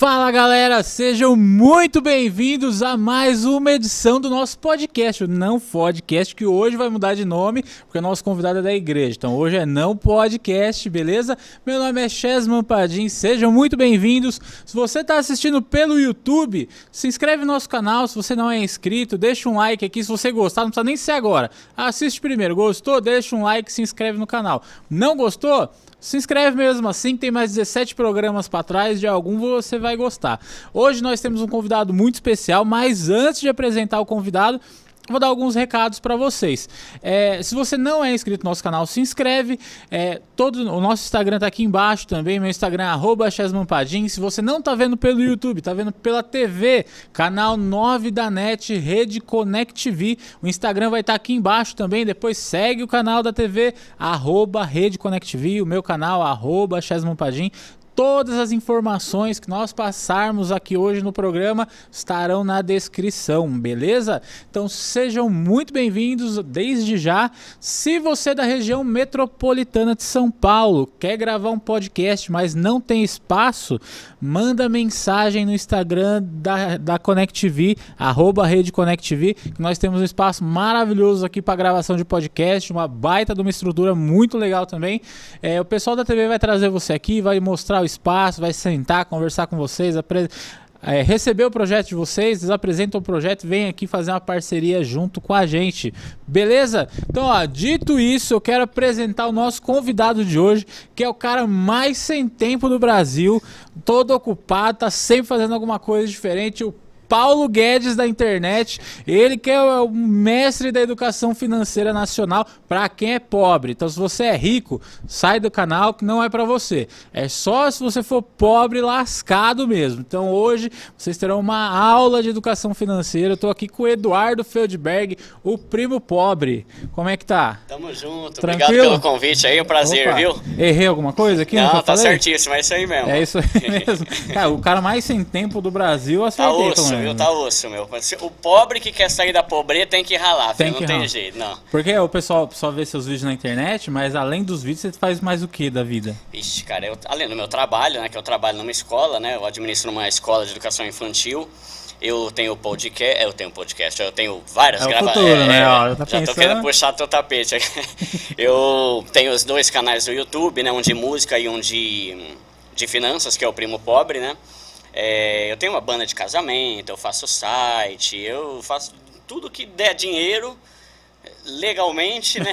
Fala galera, sejam muito bem-vindos a mais uma edição do nosso podcast, o Não Podcast, que hoje vai mudar de nome, porque o nosso convidado é da igreja. Então hoje é Não Podcast, beleza? Meu nome é Chesman Padim, sejam muito bem-vindos. Se você está assistindo pelo YouTube, se inscreve no nosso canal. Se você não é inscrito, deixa um like aqui. Se você gostar, não precisa nem ser agora. Assiste primeiro. Gostou? Deixa um like, se inscreve no canal. Não gostou? Se inscreve mesmo assim, tem mais 17 programas para trás, de algum você vai gostar. Hoje nós temos um convidado muito especial, mas antes de apresentar o convidado, vou dar alguns recados para vocês. É, se você não é inscrito no nosso canal, se inscreve. É, todo, o nosso Instagram tá aqui embaixo também. Meu Instagram é @chesmanpadim. Se você não tá vendo pelo YouTube, tá vendo pela TV, canal 9 da NET, Rede Connect TV. O Instagram vai estar tá aqui embaixo também. Depois segue o canal da TV, arroba Rede o meu canal, arroba Chesmanpadim. Todas as informações que nós passarmos aqui hoje no programa estarão na descrição, beleza? Então sejam muito bem-vindos desde já. Se você é da região metropolitana de São Paulo quer gravar um podcast, mas não tem espaço, manda mensagem no Instagram da, da Connect TV, arroba Rede Connect TV, que nós temos um espaço maravilhoso aqui para gravação de podcast, uma baita de uma estrutura muito legal também. É, o pessoal da TV vai trazer você aqui, vai mostrar o espaço, vai sentar, conversar com vocês, é, receber o projeto de vocês, eles apresentam o projeto, vem aqui fazer uma parceria junto com a gente, beleza? Então, ó, dito isso, eu quero apresentar o nosso convidado de hoje, que é o cara mais sem tempo do Brasil, todo ocupado, tá sempre fazendo alguma coisa diferente, o Paulo Guedes da internet, ele que é o mestre da educação financeira nacional para quem é pobre. Então, se você é rico, sai do canal que não é para você. É só se você for pobre lascado mesmo. Então, hoje vocês terão uma aula de educação financeira. Eu tô aqui com o Eduardo Feldberg, o primo pobre. Como é que tá? Tamo junto. Tranquilo? Obrigado pelo convite aí, é um prazer, Opa. viu? Errei alguma coisa aqui? Não, tá certíssimo, é isso aí mesmo. É isso aí mesmo. cara, o cara mais sem tempo do Brasil acertei, tá viu? Tá osso, meu. O pobre que quer sair da pobreza tem que ralar, tem filho. que não ralar. tem jeito, não. Porque o pessoal só vê seus vídeos na internet, mas além dos vídeos, você faz mais o que da vida? Ixi, cara, eu, além do meu trabalho, né, que eu trabalho numa escola, né, eu administro uma escola de educação infantil, eu tenho podcast, eu tenho podcast, eu tenho várias é gravações. É, né? Ó, já, tá já tô querendo puxar teu tapete aqui. eu tenho os dois canais do YouTube, né, um de música e um de, de finanças, que é o Primo Pobre, né? É, eu tenho uma banda de casamento, eu faço site, eu faço tudo que der dinheiro legalmente, né?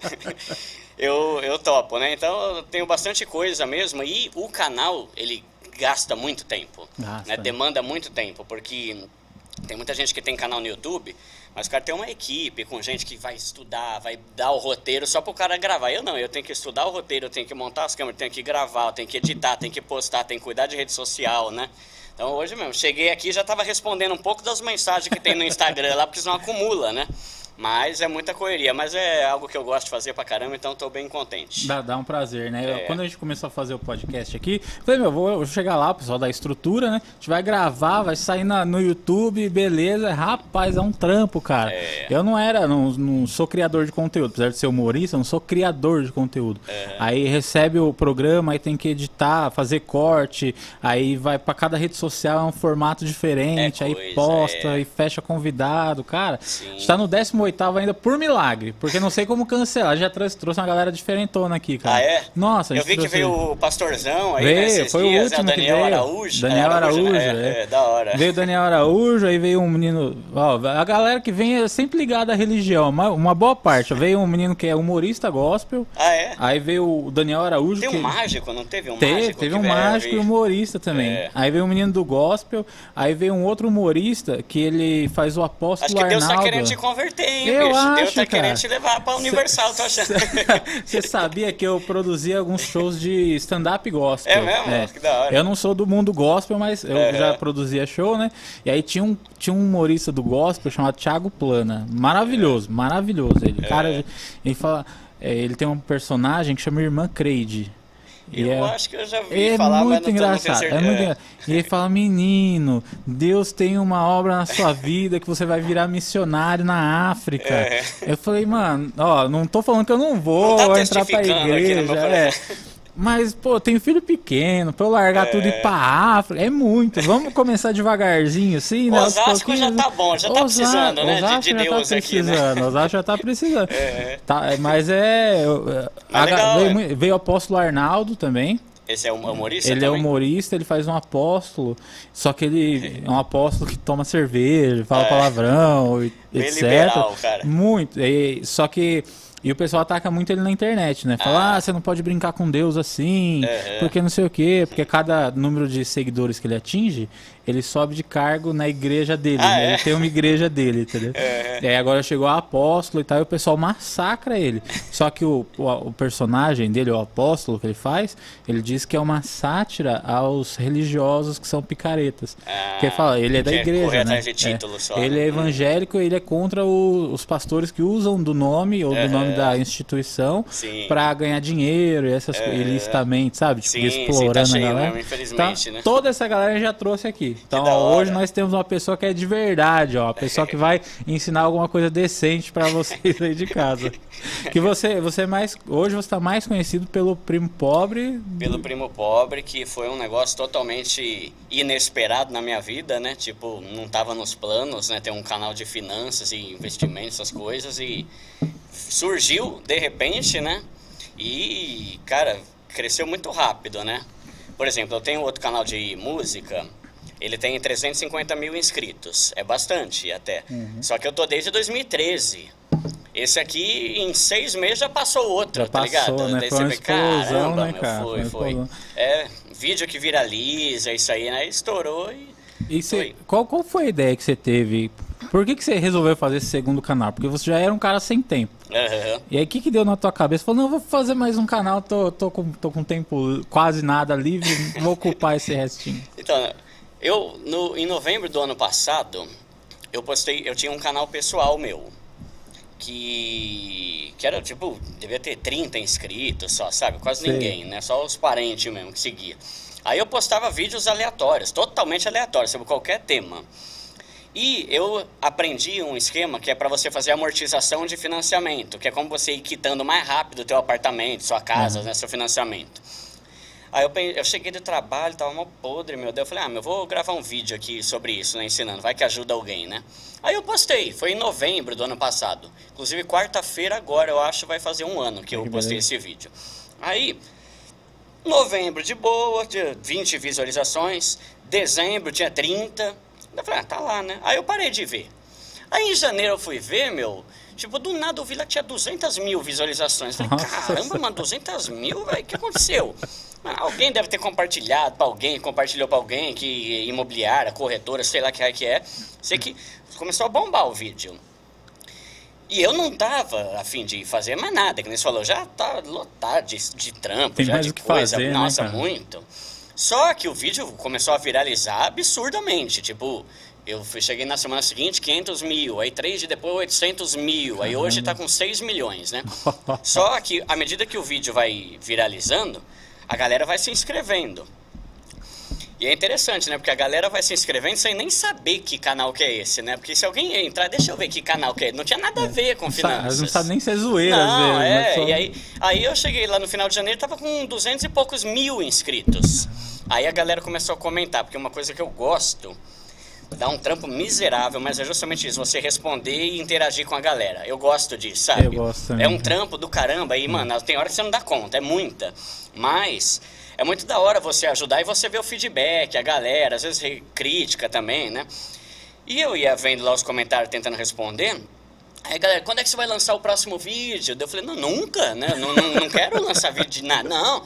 eu, eu topo, né? Então eu tenho bastante coisa mesmo. E o canal, ele gasta muito tempo, né? demanda muito tempo, porque tem muita gente que tem canal no YouTube, mas o cara tem uma equipe com gente que vai estudar, vai dar o roteiro só para o cara gravar. Eu não, eu tenho que estudar o roteiro, eu tenho que montar as câmeras, tenho que gravar, eu tenho que editar, tenho que postar, tenho que cuidar de rede social, né? Então hoje mesmo, cheguei aqui já estava respondendo um pouco das mensagens que tem no Instagram lá, porque senão acumula, né? Mas é muita correria, mas é algo que eu gosto de fazer pra caramba, então tô bem contente. Dá, dá um prazer, né? É. Quando a gente começou a fazer o podcast aqui, falei, meu, vou, vou chegar lá, o pessoal da estrutura, né? A gente vai gravar, vai sair na, no YouTube, beleza. Rapaz, é um trampo, cara. É. Eu não era, não, não, sou criador de conteúdo, apesar de ser humorista, eu não sou criador de conteúdo. É. Aí recebe o programa, aí tem que editar, fazer corte, aí vai para cada rede social, é um formato diferente, é aí coisa, posta é. e fecha convidado, cara. Sim. Está no 18 oitava ainda por milagre, porque não sei como cancelar. Já trouxe, trouxe uma galera diferentona aqui, cara. Ah, é? Nossa, Eu vi que veio o Pastorzão aí, veio, né, foi dias, o último né? Daniel que veio. Araújo. Daniel Araújo, né? é, é. é, da hora. Veio o Daniel Araújo, aí veio um menino... Ó, a galera que vem é sempre ligada à religião, uma, uma boa parte. Veio um menino que é humorista gospel. Ah, é? Aí veio o Daniel Araújo. Tem que... um mágico, não teve um teve, mágico? Teve um mágico e humorista também. É. Aí veio um menino do gospel, aí veio um outro humorista que ele faz o apóstolo Acho que Deus Arnaldo. tá querendo te converter, hein, Eu bicho? acho, Deus tá cara. querendo te levar pra Universal, tô achando. Você sabia que eu produzia alguns shows de stand-up gospel? É mesmo? É. Que da hora. Eu não sou do mundo gospel, mas eu É. já produzia show, né? E aí tinha um, tinha um humorista do gospel chamado Thiago Plana. Maravilhoso, maravilhoso. Ele, cara, ele fala. é, ele tem um personagem que chama Irmã Creide. E Eu é- acho que eu já vi é falar, muito mas engraçado. É muito engra- E ele fala, menino, Deus tem uma obra na sua vida que você vai virar missionário na África. É. Eu falei, mano, ó, não tô falando que eu não vou Não tá entrar pra aqui, igreja. vou é. Mas, pô, tenho filho pequeno, pra eu largar é... tudo e ir pra África, é muito. Vamos começar devagarzinho, assim, né? Osasco já tá bom, já tá Osasco, precisando, né? Osasco de, de já tá precisando, aqui, né? Osasco já tá precisando. É. Tá, mas é... Mas legal, veio, é. veio o apóstolo Arnaldo também. Esse é um humorista Ele também? é humorista, ele faz um apóstolo, só que ele é um apóstolo que toma cerveja, fala é. palavrão, etc. Liberal, cara. Muito. E, só que e o pessoal ataca muito ele na internet, né? Fala, ah, ah você não pode brincar com Deus assim, uhum. porque não sei o quê, porque cada número de seguidores que ele atinge, ele sobe de cargo na igreja dele, ah, né? é? Ele tem uma igreja dele, entendeu? Uhum. E aí agora chegou o apóstolo e tal, e o pessoal massacra ele. Só que o, o, o, personagem dele, o apóstolo que ele faz, ele diz que é uma sátira aos religiosos que são picaretas. Ah, ele fala, ele é da igreja, né? É. Só, ele é evangélico, ele é contra o, os pastores que usam do nome ou do nome da instituição para ganhar dinheiro e essas coisas, ilicitamente, sabe? Tipo, sim, explorando sim, tá a galera. Mesmo, infelizmente, tá, né? Toda essa galera já trouxe aqui. Então, ó, hoje nós temos uma pessoa que é de verdade, ó, uma pessoa que vai ensinar alguma coisa decente para vocês aí de casa. Que você, você é mais, hoje você está mais conhecido pelo primo pobre. Pelo primo pobre, que foi um negócio totalmente inesperado na minha vida, né? Tipo, não estava nos planos, né? Ter um canal de finanças e investimentos, essas coisas e surgiu de repente, né? E, cara, cresceu muito rápido, né? Por exemplo, eu tenho outro canal de música, ele tem 350 mil inscritos, é bastante até. Uhum. Só que eu tô desde 2013. Esse aqui, em seis meses, já passou outro, já tá passou, ligado? Né? Daí foi você caramba, né, cara? Foi, foi. foi. É, vídeo que viraliza, isso aí, né? Estourou e. e cê, qual, qual foi a ideia que você teve por que, que você resolveu fazer esse segundo canal? Porque você já era um cara sem tempo. Uhum. E aí, o que, que deu na tua cabeça? Falou, não, vou fazer mais um canal, tô, tô, com, tô com tempo quase nada livre, vou ocupar esse restinho. Então, eu, no, em novembro do ano passado, eu postei, eu tinha um canal pessoal meu, que, que era, tipo, devia ter 30 inscritos só, sabe? Quase Sei. ninguém, né? Só os parentes mesmo que seguia. Aí eu postava vídeos aleatórios, totalmente aleatórios, sobre qualquer tema. E eu aprendi um esquema que é para você fazer amortização de financiamento, que é como você ir quitando mais rápido o teu apartamento, sua casa, uhum. né, seu financiamento. Aí eu, eu cheguei do trabalho, tava mal podre, meu Deus. Eu falei, ah, eu vou gravar um vídeo aqui sobre isso, né, ensinando, vai que ajuda alguém, né? Aí eu postei, foi em novembro do ano passado. Inclusive, quarta-feira agora, eu acho, vai fazer um ano que eu postei esse vídeo. Aí, novembro de boa, tinha 20 visualizações. Dezembro tinha 30 eu falei, ah, tá lá, né? Aí eu parei de ver. Aí em janeiro eu fui ver, meu, tipo, do nada eu vi lá que tinha 200 mil visualizações. Eu falei, caramba, mano, 200 mil, velho, o que aconteceu? Alguém deve ter compartilhado para alguém, compartilhou para alguém, que imobiliária, corretora, sei lá que é que é. Sei que começou a bombar o vídeo. E eu não tava afim de fazer mais nada, que nem você falou, já tá lotado de, de trampo, Tem já de coisa. Fazer, né, Nossa, né, muito. Só que o vídeo começou a viralizar absurdamente. Tipo, eu cheguei na semana seguinte 500 mil, aí três de depois 800 mil, aí hoje está com 6 milhões, né? Só que à medida que o vídeo vai viralizando, a galera vai se inscrevendo. E é interessante, né? Porque a galera vai se inscrevendo sem nem saber que canal que é esse, né? Porque se alguém entrar, deixa eu ver que canal que é. Não tinha nada a ver com finanças. Não sabe nem se é zoeira, Não, vezes, é. Só... E aí, aí eu cheguei lá no final de janeiro, tava com 200 e poucos mil inscritos. Aí a galera começou a comentar, porque uma coisa que eu gosto dá um trampo miserável, mas é justamente isso, você responder e interagir com a galera. Eu gosto disso, sabe? Eu gosto também. É um trampo do caramba e, mano, tem hora que você não dá conta, é muita. Mas é muito da hora você ajudar e você ver o feedback, a galera, às vezes crítica também, né? E eu ia vendo lá os comentários tentando responder. Aí, galera, quando é que você vai lançar o próximo vídeo? Eu falei, não, nunca, né? Não, não, não quero lançar vídeo de nada, não.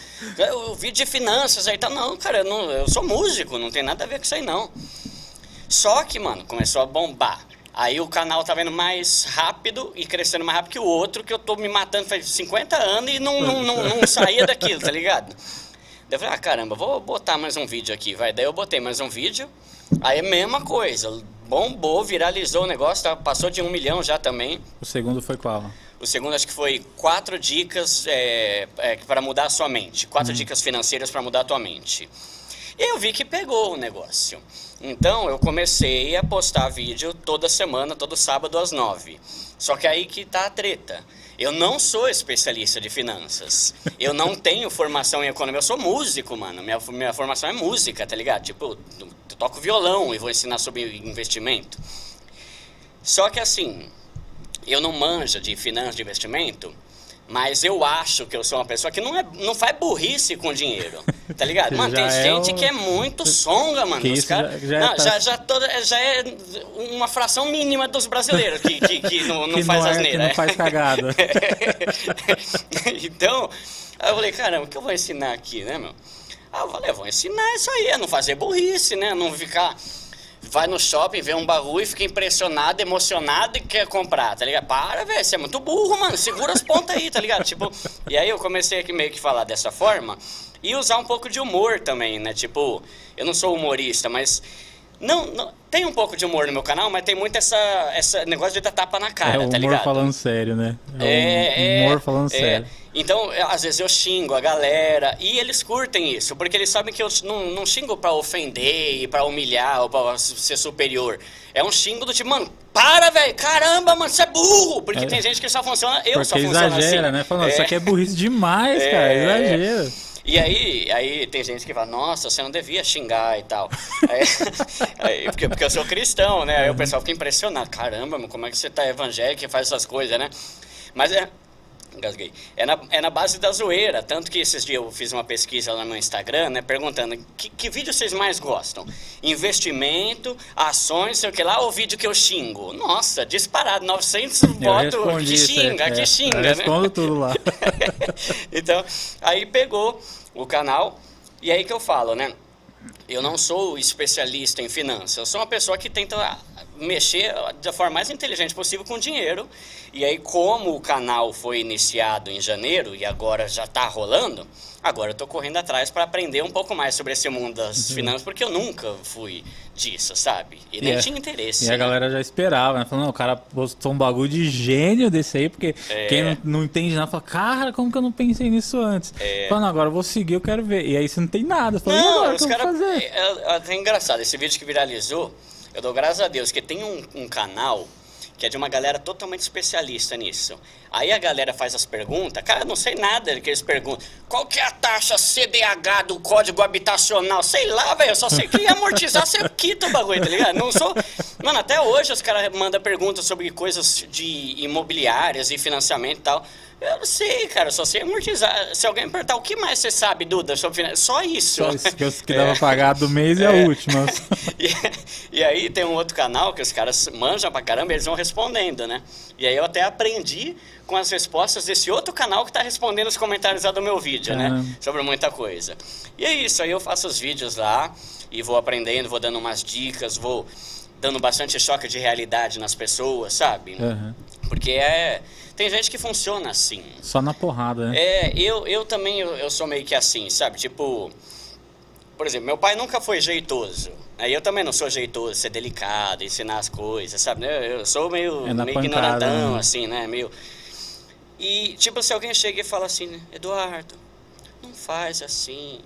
O vídeo de finanças aí tá, não, cara, eu, não, eu sou músico, não tem nada a ver com isso aí, não. Só que, mano, começou a bombar. Aí o canal tá vendo mais rápido e crescendo mais rápido que o outro, que eu tô me matando faz 50 anos e não, não, não, não saía daquilo, tá ligado? Daí eu falei, ah, caramba, vou botar mais um vídeo aqui, vai. Daí eu botei mais um vídeo, aí a mesma coisa, bombou, viralizou o negócio, tá? passou de um milhão já também. O segundo foi qual? O segundo acho que foi quatro dicas é, é, para mudar a sua mente. Quatro uhum. dicas financeiras para mudar a tua mente. E eu vi que pegou o negócio. Então eu comecei a postar vídeo toda semana, todo sábado às nove. Só que aí que tá a treta. Eu não sou especialista de finanças. Eu não tenho formação em economia. Eu sou músico, mano. Minha, minha formação é música, tá ligado? Tipo, eu toco violão e vou ensinar sobre investimento. Só que assim, eu não manjo de finanças de investimento, mas eu acho que eu sou uma pessoa que não, é, não faz burrice com dinheiro. Tá ligado? Mano, tem é gente o... que é muito songa, mano. Os cara... já, não, é já, já, toda, já é uma fração mínima dos brasileiros que, que, que não, não que faz não é, asneira. Que não faz cagada. então, eu falei, caramba, o que eu vou ensinar aqui, né, meu? Ah, eu falei, eu vou ensinar isso aí, é não fazer burrice, né? Não ficar vai no shopping, vê um bagulho e fica impressionado, emocionado e quer comprar, tá ligado? Para, velho, você é muito burro, mano. Segura as pontas aí, tá ligado? Tipo, e aí eu comecei aqui meio que falar dessa forma e usar um pouco de humor também, né? Tipo, eu não sou humorista, mas não, não, tem um pouco de humor no meu canal, mas tem muito essa, essa negócio de dar tapa na cara, é, tá ligado? humor falando sério, né? É, é humor falando é, sério. Então, às vezes eu xingo a galera e eles curtem isso, porque eles sabem que eu não, não xingo para ofender e para humilhar ou pra ser superior. É um xingo do tipo, mano, para, velho, caramba, mano, você é burro! Porque é. tem gente que só funciona, eu porque só funciono exagera, assim. né? Falando, é. isso aqui é burrice demais, é. cara, exagera. E aí, aí tem gente que fala, nossa, você não devia xingar e tal. aí, aí, porque, porque eu sou cristão, né? Aí o pessoal fica impressionado. Caramba, como é que você tá evangélico e faz essas coisas, né? Mas é, Engasguei. É na, é na base da zoeira. Tanto que esses dias eu fiz uma pesquisa lá no Instagram, né? Perguntando que, que vídeo vocês mais gostam? Investimento, ações, sei o que lá, ou vídeo que eu xingo? Nossa, disparado, 900 votos que xinga, é, que xinga, eu né? respondo tudo lá. então, aí pegou o canal, e aí que eu falo, né? Eu não sou especialista em finanças, eu sou uma pessoa que tenta mexer da forma mais inteligente possível com dinheiro. E aí, como o canal foi iniciado em janeiro e agora já está rolando, agora eu estou correndo atrás para aprender um pouco mais sobre esse mundo das uhum. finanças, porque eu nunca fui disso, sabe? E nem é, tinha interesse. E né? a galera já esperava, né? Falando, o cara postou um bagulho de gênio desse aí, porque é. quem não, não, entende nada fala, cara, como que eu não pensei nisso antes? É. Falando, agora eu vou seguir, eu quero ver. E aí você não tem nada. Fala, não, agora, os caras. É, é, é engraçado, esse vídeo que viralizou eu dou graças a Deus que tem um, um canal que é de uma galera totalmente especialista nisso. Aí a galera faz as perguntas, cara, não sei nada que eles perguntam. Qual que é a taxa CDH do código habitacional? Sei lá, velho, eu só sei que amortizar, você quita o bagulho, tá ligado? Não sou... Mano, até hoje os caras mandam perguntas sobre coisas de imobiliárias e financiamento e tal. Eu não sei, cara, só sei amortizar. Se alguém perguntar o que mais você sabe, Duda, sobre finanças, só isso. Só isso que, que dava é. pagar do mês é, é a última. e, e, aí tem um outro canal que os caras manjam pra caramba, eles vão respondendo, né? E aí eu até aprendi com as respostas desse outro canal que tá respondendo os comentários lá do meu vídeo, né? Sobre muita coisa. E é isso, aí eu faço os vídeos lá e vou aprendendo, vou dando umas dicas, vou dando bastante choque de realidade nas pessoas, sabe? Uhum. Porque é tem gente que funciona assim. Só na porrada, né? É, eu, eu também eu, eu sou meio que assim, sabe? Tipo, por exemplo, meu pai nunca foi jeitoso. Aí eu também não sou jeitoso, ser delicado, ensinar as coisas, sabe? Eu, eu sou meio, é meio pancada, ignorantão, né? assim, né? Meio... E, tipo, se alguém chega e fala assim, Eduardo, não faz assim,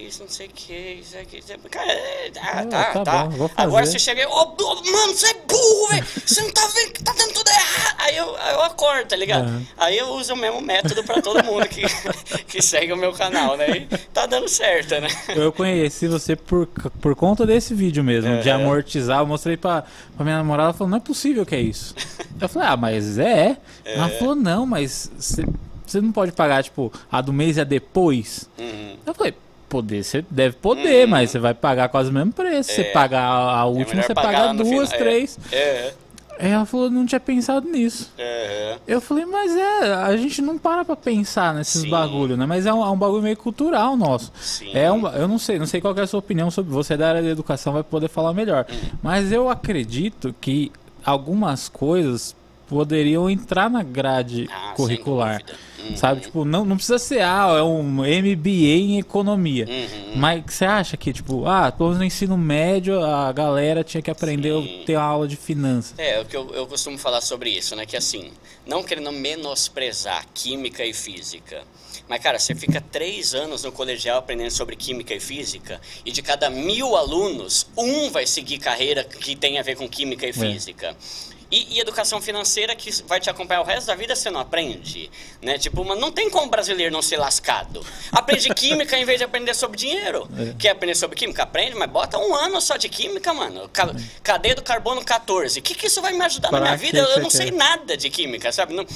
que isso, não sei o que, isso aqui. Isso aqui. Cara, é, ah, tá, tá. tá. Bom, Agora você chega e, oh, oh, mano, você é burro, velho. Você não tá vendo que tá dando tudo errado. Aí eu, eu acordo, tá ligado? Uhum. Aí eu uso o mesmo método pra todo mundo que, que segue o meu canal, né? E tá dando certo, né? Eu conheci você por, por conta desse vídeo mesmo, uhum. de amortizar. Eu mostrei pra, pra minha namorada, ela falou, não é possível que é isso. Eu falei, ah, mas é. é. Ela falou, não, mas você não pode pagar, tipo, a do mês é depois. Uhum. Eu falei, poder, você deve poder, hum. mas você vai pagar quase o mesmo preço. É. Você pagar a, é última, é você paga duas, três. É. é. Ela falou, não tinha pensado nisso. É. Eu falei, mas é, a gente não para pra pensar nesses Sim. bagulho, né? Mas é um, é um, bagulho meio cultural nosso. Sim. É um, eu não sei, não sei qual é a sua opinião sobre você da área da educação, vai poder falar melhor. Hum. Mas eu acredito que algumas coisas poderiam entrar na grade ah, curricular. Uhum. Sabe? Tipo, não, não precisa ser, ah, é um MBA em economia. Uhum. Mas você acha que, tipo, ah, pelo menos no ensino médio a galera tinha que aprender Sim. a ter uma aula de finanças? É, o que eu, eu costumo falar sobre isso, né? Que assim, não querendo menosprezar química e física, Mas, cara, você fica três anos no colegial aprendendo sobre química e física, e de cada mil alunos, um vai seguir carreira que tem a ver com química e é. física. E, e, educação financeira que vai te acompanhar o resto da vida, você não aprende, né? Tipo, mas não tem como brasileiro não ser lascado. Aprende química em vez de aprender sobre dinheiro. É. Quer aprender sobre química? Aprende, mas bota um ano só de química, mano. Ca cadeia do carbono 14. O que, que isso vai me ajudar pra na minha vida? Eu, eu não sei nada de química, sabe? Não,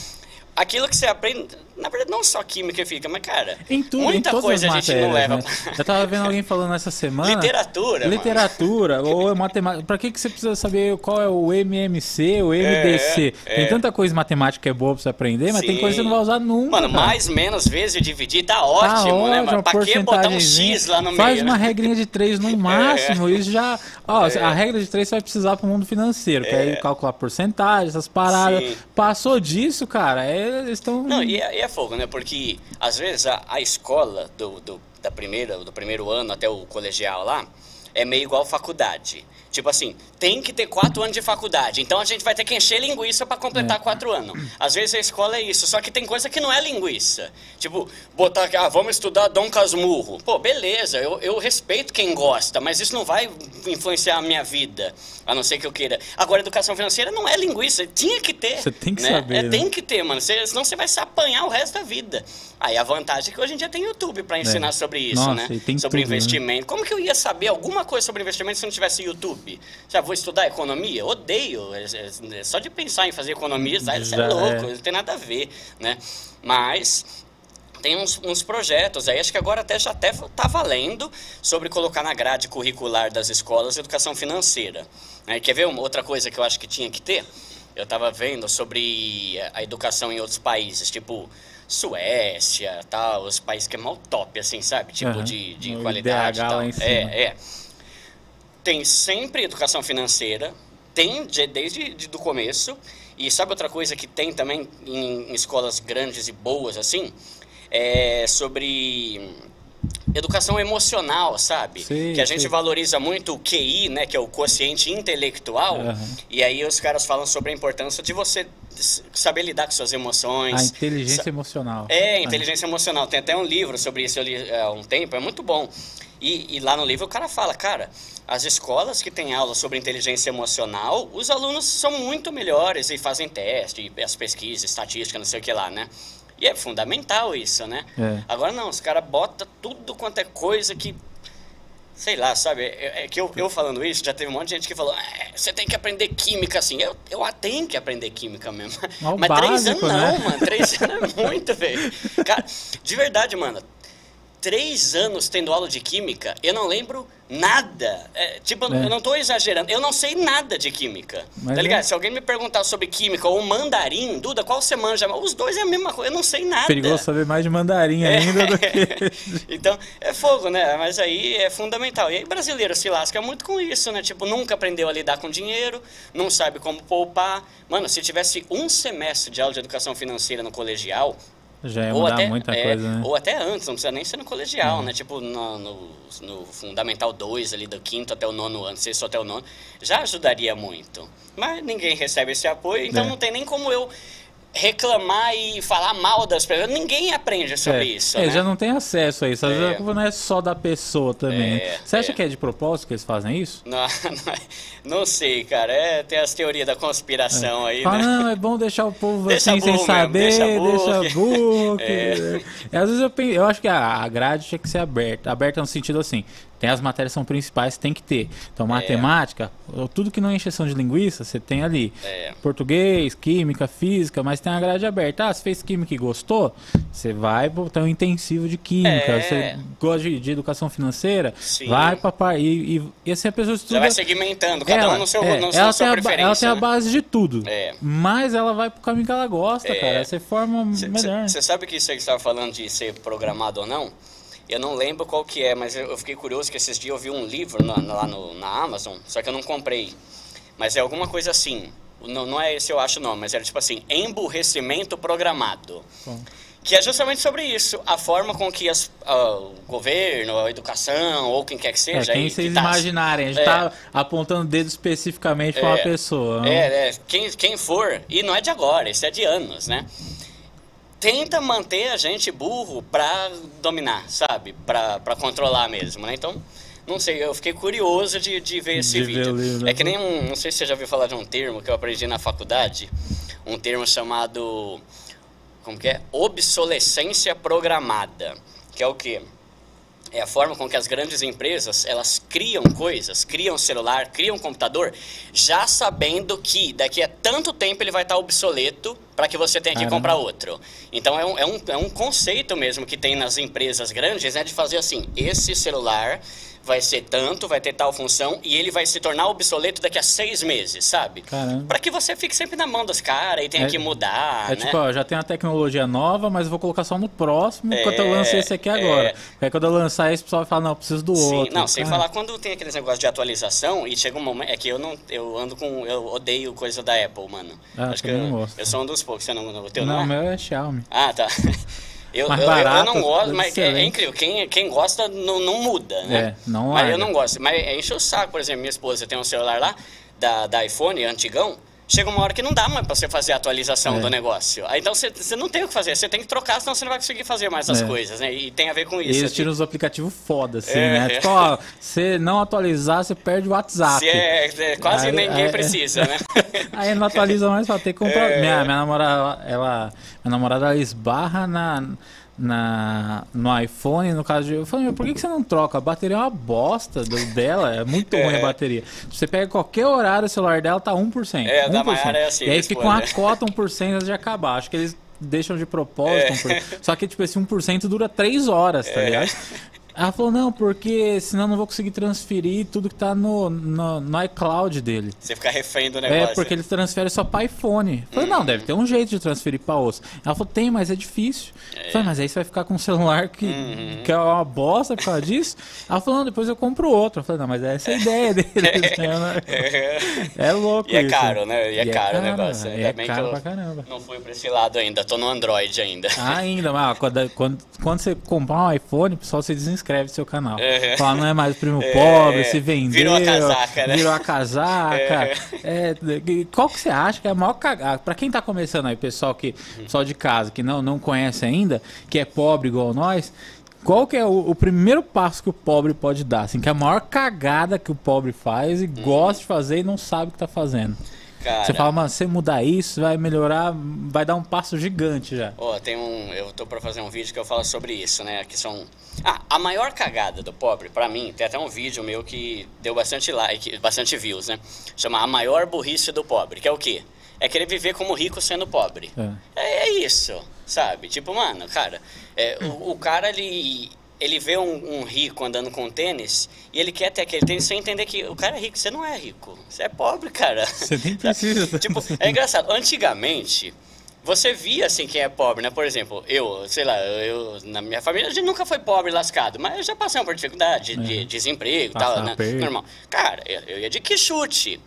aquilo que você aprende, na verdade, não só química fica, mas, cara, em tudo, muita em coisa a gente não leva. Né? Eu tava vendo alguém falando essa semana. Literatura. Literatura, mano. ou matemática. Pra que, que você precisa saber qual é o MMC, o MDC? É, é. Tem tanta coisa matemática que é boa pra você aprender, mas Sim. tem coisa que você não vai usar nunca. Mano, mais, menos vezes dividir tá ótimo, tá né, mano? Pra que botar um X lá no meio? Faz uma né? regrinha de 3 no máximo, é. isso já. Ó, é. a regra de 3 você vai precisar pro mundo financeiro, que aí é. calcular porcentagem, essas paradas. Sim. Passou disso, cara, é, eles estão. Não, e é, e é fogo, né? Porque às vezes a, a escola do, do, da primeira, do primeiro ano até o colegial lá é meio igual faculdade. Tipo assim, tem que ter quatro anos de faculdade. Então a gente vai ter que encher linguiça para completar é. quatro anos. Às vezes a escola é isso, só que tem coisa que não é linguiça. Tipo, botar aqui, ah, vamos estudar Dom Casmurro. Pô, beleza, eu, eu respeito quem gosta, mas isso não vai influenciar a minha vida, a não ser que eu queira. Agora, educação financeira não é linguiça, tinha que ter. Você tem que né? saber. É, né? Tem que ter, mano, Cê, senão você vai se apanhar o resto da vida. Aí a vantagem é que hoje em dia tem YouTube para ensinar é. sobre isso, Nossa, né? sobre tudo, né? investimento. Né? Como que eu ia saber alguma coisa sobre investimento se não tivesse YouTube? Já vou estudar economia? Odeio. É, é, é, só de pensar em fazer economia, isso é louco, não tem nada a ver, né? Mas tem uns, uns, projetos aí, acho que agora até já até está valendo sobre colocar na grade curricular das escolas educação financeira. Né? Quer ver uma outra coisa que eu acho que tinha que ter? Eu estava vendo sobre a educação em outros países, tipo Suécia, tal, os países que é mal top, assim, sabe? Tipo uhum. de, de qualidade. IDH tal. É, é tem sempre educação financeira, tem desde do começo. E sabe outra coisa que tem também em, em escolas grandes e boas assim? É sobre educação emocional, sabe? Sim, que a gente sim. valoriza muito o QI, né, que é o quociente intelectual. Uhum. E aí os caras falam sobre a importância de você saber lidar com suas emoções. A inteligência emocional. É, inteligência emocional. Tem até um livro sobre isso eu li há um tempo, é muito bom. E, e, lá no livro o cara fala, cara, as escolas que têm aula sobre inteligência emocional, os alunos são muito melhores e fazem teste, as pesquisas, estatística, não sei o que lá, né? E é fundamental isso, né? É. Agora não, os caras botam tudo quanto é coisa que. Sei lá, sabe? É, é que eu, eu, falando isso, já teve um monte de gente que falou: é, você tem que aprender química assim. Eu, eu tenho que aprender química mesmo. Mas básico, três anos né? não, mano. Três anos é muito, velho. Cara, de verdade, mano três anos tendo aula de química, eu não lembro nada. É, tipo, é. eu não estou exagerando, eu não sei nada de química. Mas tá ligado? É. Se alguém me perguntar sobre química ou mandarim, Duda, qual você manja? Os dois é a mesma coisa, eu não sei nada. Perigoso saber mais de mandarim é. ainda do que. então, é fogo, né? Mas aí é fundamental. E aí, brasileiro se lasca muito com isso, né? Tipo, nunca aprendeu a lidar com dinheiro, não sabe como poupar. Mano, se tivesse um semestre de aula de educação financeira no colegial, já ia ou até, muita é, coisa, né? Ou até antes, não precisa nem ser no colegial, né? Tipo, no, no, no, Fundamental 2, ali do quinto até o nono ano, sexto até o nono, já ajudaria muito. Mas ninguém recebe esse apoio, então é. não tem nem como eu reclamar e falar mal das pessoas. Ninguém aprende sobre é, isso. É, né? já não tem acesso a isso. Às vezes a é. culpa não é só da pessoa também. É, Você acha é. que é de propósito que eles fazem isso? Não, não, não sei, cara. É, tem as teorias da conspiração aí, ah, né? Não, é bom deixar o povo deixa assim sem saber, deixa burro. Deixa burro é. Às vezes eu, penso, eu acho que a grade tinha que ser aberta. Aberta no sentido assim, tem as matérias são principais, tem que ter. Então, matemática, é. tudo que não é encheção de linguiça, você tem ali. É. Português, química, física, mas tem a grade aberta. Ah, você fez química e gostou? Você vai para um intensivo de química. É. Você gosta de, de educação financeira? Sim. Vai para e, e, e assim a pessoa estuda. Você vai segmentando, cada ela, um no seu, é, no ela tem a, Ela tem a base de tudo. É. Mas ela vai pro caminho que ela gosta, é. cara. Você forma cê, melhor. Você sabe que isso aí que você estava falando de ser programado ou não? Eu não lembro qual que é, mas eu fiquei curioso que esses dias eu vi um livro na, lá no, na Amazon, só que eu não comprei. Mas é alguma coisa assim. Não, não é esse eu acho não, mas era tipo assim, emburrecimento programado. Que é justamente sobre isso, a forma com que as, uh, o governo, a educação, ou quem quer que seja... É, quem vocês tá, imaginarem, a gente está é, apontando dedo especificamente para é, uma pessoa. É, é, quem, quem for, e não é de agora, isso é de anos, né? Tenta manter a gente burro pra dominar, sabe? Pra, pra controlar mesmo, né? Então, não sei, eu fiquei curioso de, de ver esse De vídeo. livro, né? é que nem um, não sei se você já ouviu falar de um termo que eu aprendi na faculdade, um termo chamado, como que é? Obsolescência programada, que é o quê? É a forma com que as grandes empresas, elas criam coisas, criam celular, criam computador, já sabendo que daqui a tanto tempo ele vai estar obsoleto para que você tenha que Caramba. comprar outro. Então é um, é, um, é um conceito mesmo que tem nas empresas grandes, né, de fazer assim, esse celular vai ser tanto, vai ter tal função, e ele vai se tornar obsoleto daqui a seis meses, sabe? Caramba. Para que você fique sempre na mão dos caras e tenha É- que mudar, É né? tipo, ó, já tem uma tecnologia nova, mas eu vou colocar só no próximo, É, enquanto eu lanço esse aqui agora. é. Porque aí quando eu lançar esse, o pessoal vai falar, não, eu preciso do Sim, outro. não, sem Cara, falar quando tem aqueles negócios de atualização e chega um momento. É que eu não. Eu ando com. Eu odeio coisa da Apple, mano. Ah, Acho que eu, não gosto. eu sou um dos poucos. Você não. O teu Não, não, o é? meu é Xiaomi. Ah, tá. Eu, Mais eu, eu- não gosto, mas é, é incrível. Quem, quem gosta não, não muda, né? É, não Mas larga. eu não gosto. Mas enche o saco, por exemplo, minha esposa tem um celular lá, da, da iPhone, antigão. Chega uma hora que não dá mais pra você fazer a atualização É. do negócio. Aí então você, não tem o que fazer, você tem que trocar, senão você não vai conseguir fazer mais as É. coisas, né? E tem a ver com E isso. eles assim. tiram os aplicativos foda, assim, É, né? é. Tipo, ó, você não atualizar, você perde o WhatsApp. Se é, é, quase Aí- ninguém aí- precisa, né? Aí não atualiza mais, só tem que comprar. É. Minha, minha namorada, ela, minha namorada ela esbarra na, na, no iPhone, no caso de. Eu falei, "Meu, por que, que você não troca? A bateria é uma bosta do, dela, é muito ruim a bateria. Você pega qualquer horário, o celular dela tá 1%. É, a da 1%. Mayara é assim, E aí fica uma cota 1% antes de acabar. Acho que eles deixam de propósito. É. 1%. Só que, tipo, esse 1% dura 3 horas, tá ligado? Ela falou, não, porque senão não vou conseguir transferir tudo que tá no, no, no iCloud dele. Você fica refém do negócio. É, porque eles transferem só para iPhone. Eu falei, não, deve ter um jeito de transferir para outros. Ela falou, tem, mas é difícil. Eu falei, mas aí você vai ficar com um celular que, Uhum. que é uma bosta por causa disso? Ela falou, não, depois eu compro outro. Eu falei, não, mas essa é a ideia deles. né? É louco E é isso. caro, né? E é caro o negócio. E Ainda é bem caro que pra eu caramba. não fui pra esse lado ainda, tô no Android ainda. Ainda, mas ó, quando, quando, quando você comprar um iPhone, pessoal, você desinscreve do seu canal. É. Fala, não é mais o primo É. pobre, se vendeu. Virou a casaca, né? Virou a casaca. É, e qual que você acha que é a maior cagada? Pra quem tá começando aí, pessoal que pessoal de casa que não, não conhece ainda, que é pobre igual nós, qual que é o, o primeiro passo que o pobre pode dar? Assim, que é a maior cagada que o pobre faz e gosta de fazer e não sabe o que tá fazendo. Cara, Você fala, mano, se você mudar isso, vai melhorar, vai dar um passo gigante já. Ó, tem um. Eu tô pra fazer um vídeo que eu falo sobre isso, né? Que são. Ah, a maior cagada do pobre, pra mim, tem até um vídeo meu que deu bastante like, bastante views, né? Chama A Maior Burrice do Pobre, que é o quê? É querer viver como rico sendo pobre. É. É, é isso, sabe? Tipo, mano, cara, é, o, o cara, ele. Ele vê um, um rico andando com tênis e ele quer ter aquele tênis sem entender que o cara é rico. Você não é rico. Você é pobre, cara. Você nem precisa. Tipo, é engraçado. Antigamente, você via assim quem é pobre, né? Por exemplo, eu, sei lá, eu, na minha família, a gente nunca foi pobre lascado, mas eu já passei por dificuldade, de, de desemprego e tal, né? Normal. Cara, eu, eu ia de quichute.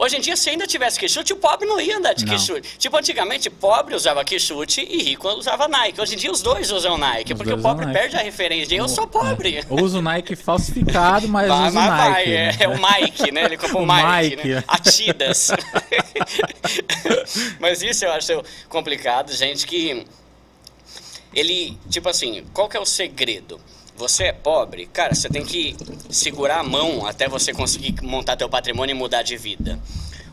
Hoje em dia, se ainda tivesse quichute, o pobre não ia andar de Não. quichute. Tipo, antigamente, pobre usava quichute e rico usava Nike. Hoje em dia, os dois usam Nike, Os porque o pobre perde a referência de eu sou pobre. É. Usa o Nike falsificado, mas Vai, usa o mas Nike. vai, é, né? é o Mike, né? Ele comprou o O Mike, Mike. né? Atidas. mas isso eu acho complicado, gente, que ele, tipo assim, qual que é o segredo? Você é pobre, cara, você tem que segurar a mão até você conseguir montar teu patrimônio e mudar de vida.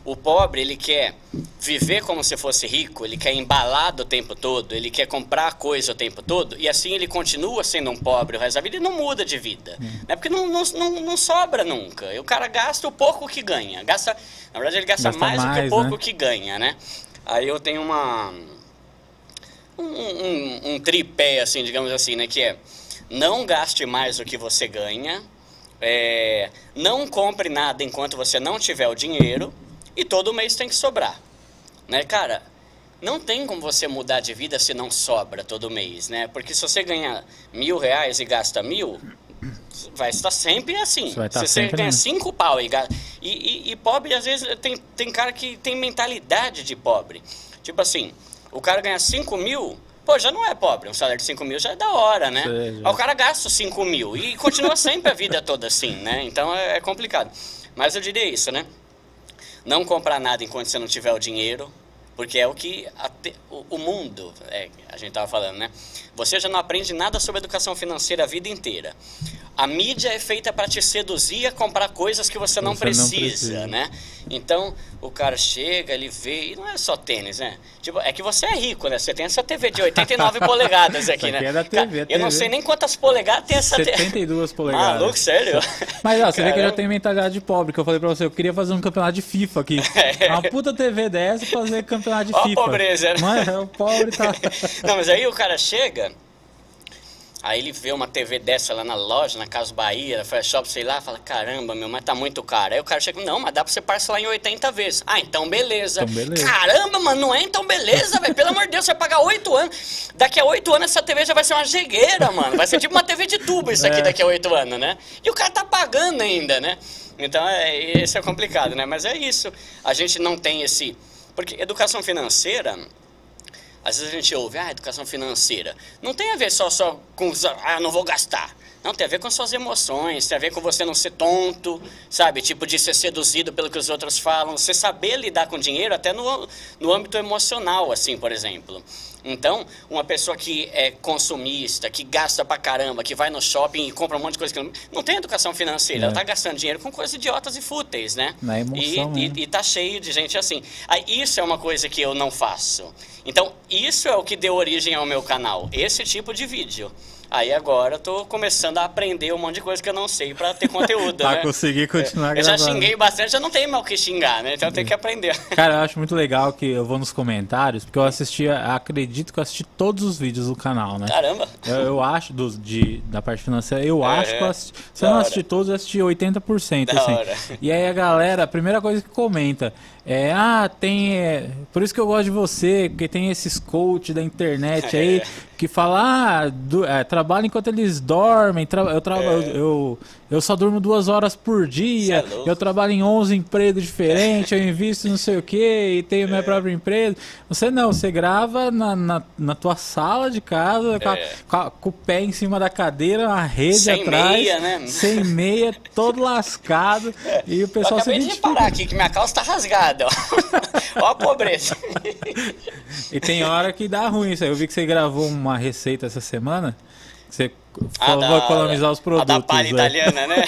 O pobre, ele quer viver como se fosse rico, ele quer embalado o tempo todo, ele quer comprar coisa o tempo todo, e assim ele continua sendo um pobre o resto da vida e não muda de vida. Né? Porque não, não, não, não sobra nunca. E o cara gasta o pouco que ganha. Gasta, na verdade, ele gasta, Gasta mais, do que mais, o pouco né? que ganha, né? Aí eu tenho uma um, um, um tripé, assim, digamos assim, né? Que é não gaste mais do que você ganha, é, não compre nada enquanto você não tiver o dinheiro e todo mês tem que sobrar, né, cara? Não tem como você mudar de vida se não sobra todo mês, né? Porque se você ganha mil reais e gasta mil, vai estar sempre assim. Você se você sempre ganha cinco pau e, gasta, e, e, pobre, às vezes, tem, tem cara que tem mentalidade de pobre. Tipo assim, o cara ganha 5 mil, pô, já não é pobre. Um salário de 5 mil já é da hora, né? Sei, já. Aí o cara gasta os 5 mil e continua sempre a vida toda assim, né? Então é, é complicado. Mas eu diria isso, né? Não comprar nada enquanto você não tiver o dinheiro. Porque é o que te, o, o, mundo, é, a gente estava falando, né? Você já não aprende nada sobre educação financeira a vida inteira. A mídia é feita para te seduzir a comprar coisas que você, não, você precisa, não, precisa, né? Então, o cara chega, ele vê, e não é só tênis, né? Tipo, é que você é rico, né? Você tem essa TV de 89 polegadas aqui, né? Aqui é da TV, cara, eu não sei nem quantas polegadas tem essa TV. 72 polegadas. Maluco, sério? Mas ó, você Caramba. vê que eu já tenho mentalidade de pobre, que eu falei pra você, eu queria fazer um campeonato de FIFA aqui. É. Uma puta TV dessa fazer campeonato de ó FIFA. A pobreza, né? Mas o pobre tá. não, mas aí o cara chega. Aí ele vê uma TV dessa lá na loja, na Casa Bahia, na Fresh Shop, sei lá, fala, caramba, meu, mas tá muito caro. Aí o cara chega, não, mas dá pra você parcelar em 80 vezes. Ah, então beleza. Então beleza. Caramba, mano, não é? Então beleza, velho. Pelo amor de Deus, você vai pagar 8 anos. Daqui a 8 anos essa TV já vai ser uma jegueira, mano. Vai ser tipo uma TV de tubo isso aqui é. daqui a 8 anos, né? E o cara tá pagando ainda, né? Então, é, isso é complicado, né? Mas é isso. A gente não tem esse... Porque educação financeira às vezes a gente ouve, ah, educação financeira. Não tem a ver só, só com, ah, não vou gastar. Não, tem a ver com suas emoções, tem a ver com você não ser tonto, sabe? Tipo, de ser seduzido pelo que os outros falam. Você saber lidar com dinheiro até no, no âmbito emocional, assim, por exemplo. Então, uma pessoa que é consumista, que gasta pra caramba, que vai no shopping e compra um monte de coisa que não, não tem educação financeira, é. ela tá gastando dinheiro com coisas idiotas e fúteis, né? Na emoção, e, e, e, tá cheio de gente assim. Aí, isso é uma coisa que eu não faço. Então, isso é o que deu origem ao meu canal, esse tipo de vídeo. Aí agora eu tô começando a aprender um monte de coisa que eu não sei para ter conteúdo, pra né? conseguir continuar eu gravando. Eu já xinguei bastante, já não tenho mais o que xingar, né? Então eu tenho que aprender. Cara, eu acho muito legal que eu vou nos comentários, porque eu assisti, acredito que eu assisti todos os vídeos do canal, né? Caramba! Eu, eu acho, do, de, da parte financeira, eu é, acho que eu assisti, se eu não assisti todos, eu assisti 80%, da assim. Hora. E aí a galera, a primeira coisa que comenta é, ah, tem. É, por isso que eu gosto de você, porque tem esses coach da internet aí que falam, ah, do, é, trabalha enquanto eles dormem, tra eu, tra é. eu, eu, eu, só durmo duas horas por dia, é eu trabalho em 11 empregos diferentes, eu invisto não sei o que e tenho minha é. própria empresa. Você não, você grava na, na, na tua sala de casa, com, a, é. com, a, com, o pé em cima da cadeira, uma rede sem atrás, meia, né? sem meia, todo lascado, e o pessoal eu acabei se de reparar aqui que minha calça tá rasgada ó. ó a pobreza. e tem hora que dá ruim isso aí. Eu vi que você gravou uma receita essa semana. Você falou ah, economizar os produtos. A da palha é. italiana, né?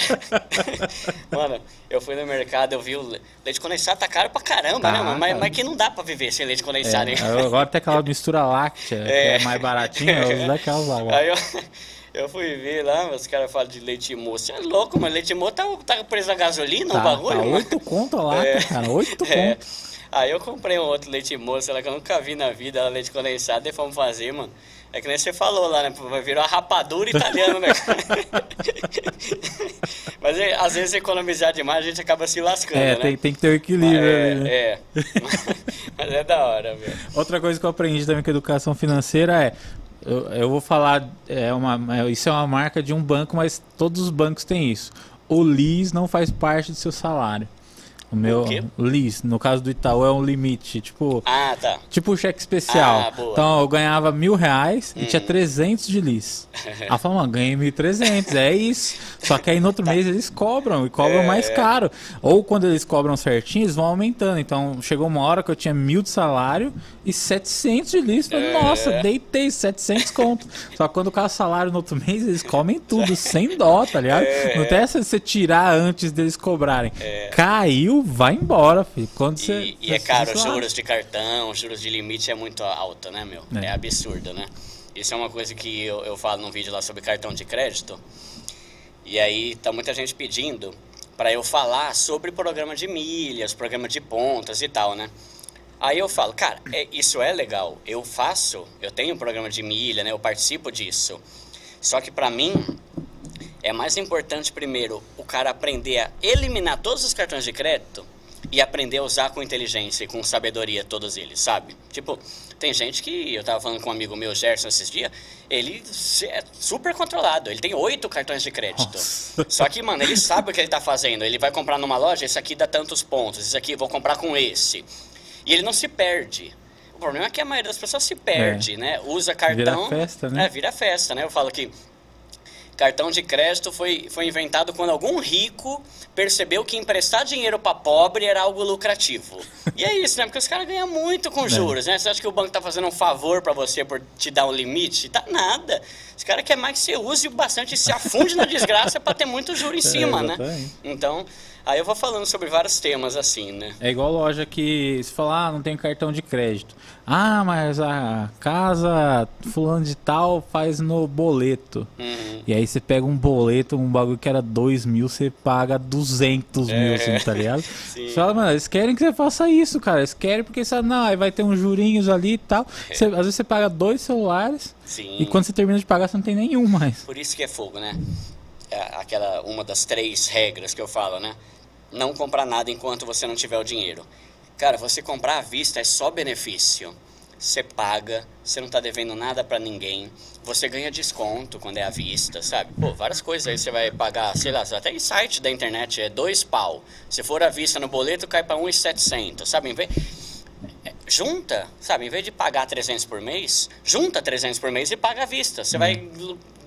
mano, eu fui no mercado, eu vi o leite condensado tá caro pra caramba, tá, né, mano? Mas, mas, que não dá pra viver sem leite condensado, é, hein? Agora tem aquela mistura láctea, é. que é mais baratinha, eu uso daquelas lá. Aí eu, eu fui ver lá, os caras falam de leite moço. Você é louco, mas leite moço tá, tá preso a gasolina, tá, o bagulho? Tá oito conto lá, é, cara, oito é. conto. Aí eu comprei um outro leite moço, lá que eu nunca vi na vida, leite condensado, e fomos fazer, mano. É que nem você falou lá, né? Virou uma rapadura italiana, né? Mas é, às vezes economizar demais a gente acaba se lascando, é, né? Tem, tem que ter o equilíbrio. É, né? é. Mas é da hora, velho. Outra coisa que eu aprendi também com educação financeira é eu, eu vou falar, é uma, é, isso é uma marca de um banco, mas todos os bancos têm isso. O LIS não faz parte do seu salário. O meu o LIS, no caso do Itaú, é um limite, tipo. Ah, tá. Tipo cheque especial. Ah. Então eu ganhava mil reais e tinha 300 hum. de LIS. Ela falou, mano, ganhei 1.300, é isso. Só que aí no outro tá. mês eles cobram e cobram é, mais caro. Ou quando eles cobram certinho, eles vão aumentando. Então chegou uma hora que eu tinha mil de salário e 700 de. Falei, é. nossa, deitei 700 conto. Só que quando o cara salário no outro mês, eles comem tudo, sem dó, tá ligado? É. Não tem essa de você tirar antes deles cobrarem. É. Caiu vai embora, filho. Quando você. E, e é caro, juros de cartão, juros de limite é muito alto, né, meu? É, é absurdo, né? Isso é uma coisa que eu, eu falo num vídeo lá sobre cartão de crédito. E aí tá muita gente pedindo para eu falar sobre programa de milhas, programa de pontas e tal, né? Aí eu falo, cara, é, isso é legal. Eu faço, eu tenho um programa de milha, né? Eu participo disso. Só que para mim, é mais importante primeiro o cara aprender a eliminar todos os cartões de crédito e aprender a usar com inteligência e com sabedoria todos eles, sabe? Tipo, tem gente que eu tava falando com um amigo meu, Gerson, esses dias, ele é super controlado, ele tem oito cartões de crédito. Nossa. Só que, mano, ele sabe o que ele tá fazendo. Ele vai comprar numa loja, esse aqui dá tantos pontos, esse aqui vou comprar com esse. E ele não se perde. O problema é que a maioria das pessoas se perde, é. né? Usa cartão. Vira festa, né? É, vira festa, né? Eu falo que Cartão de crédito foi, foi inventado quando algum rico percebeu que emprestar dinheiro para pobre era algo lucrativo. E é isso, né? Porque os caras ganham muito com é. juros, né? Você acha que o banco tá fazendo um favor para você por te dar um limite? Tá nada. Os caras querem mais que você use bastante e se afunde na desgraça para ter muito juro em é, cima, é, né? Então, Aí eu vou falando sobre vários temas assim, né? É igual loja que se falar, ah, não tem cartão de crédito. Ah, mas a casa fulano de tal faz no boleto. Uhum. E aí você pega um boleto, um bagulho que era 2 mil, você paga 200 é. mil, assim, tá ligado? você fala, mano, eles querem que você faça isso, cara. Eles querem porque você, não, aí vai ter uns jurinhos ali e tal. É. Você, às vezes você paga dois celulares Sim. e quando você termina de pagar, você não tem nenhum mais. Por isso que é fogo, né? É aquela uma das três regras que eu falo, né? Não comprar nada enquanto você não tiver o dinheiro. Cara, você comprar à vista é só benefício. Você paga, você não está devendo nada para ninguém, você ganha desconto quando é à vista, sabe? Pô, várias coisas aí você vai pagar, sei lá, até em site da internet é dois pau. Se for à vista no boleto, cai para 1,700, sabe? Junta, sabe? Em vez de pagar 300 por mês, junta 300 por mês e paga à vista. Você vai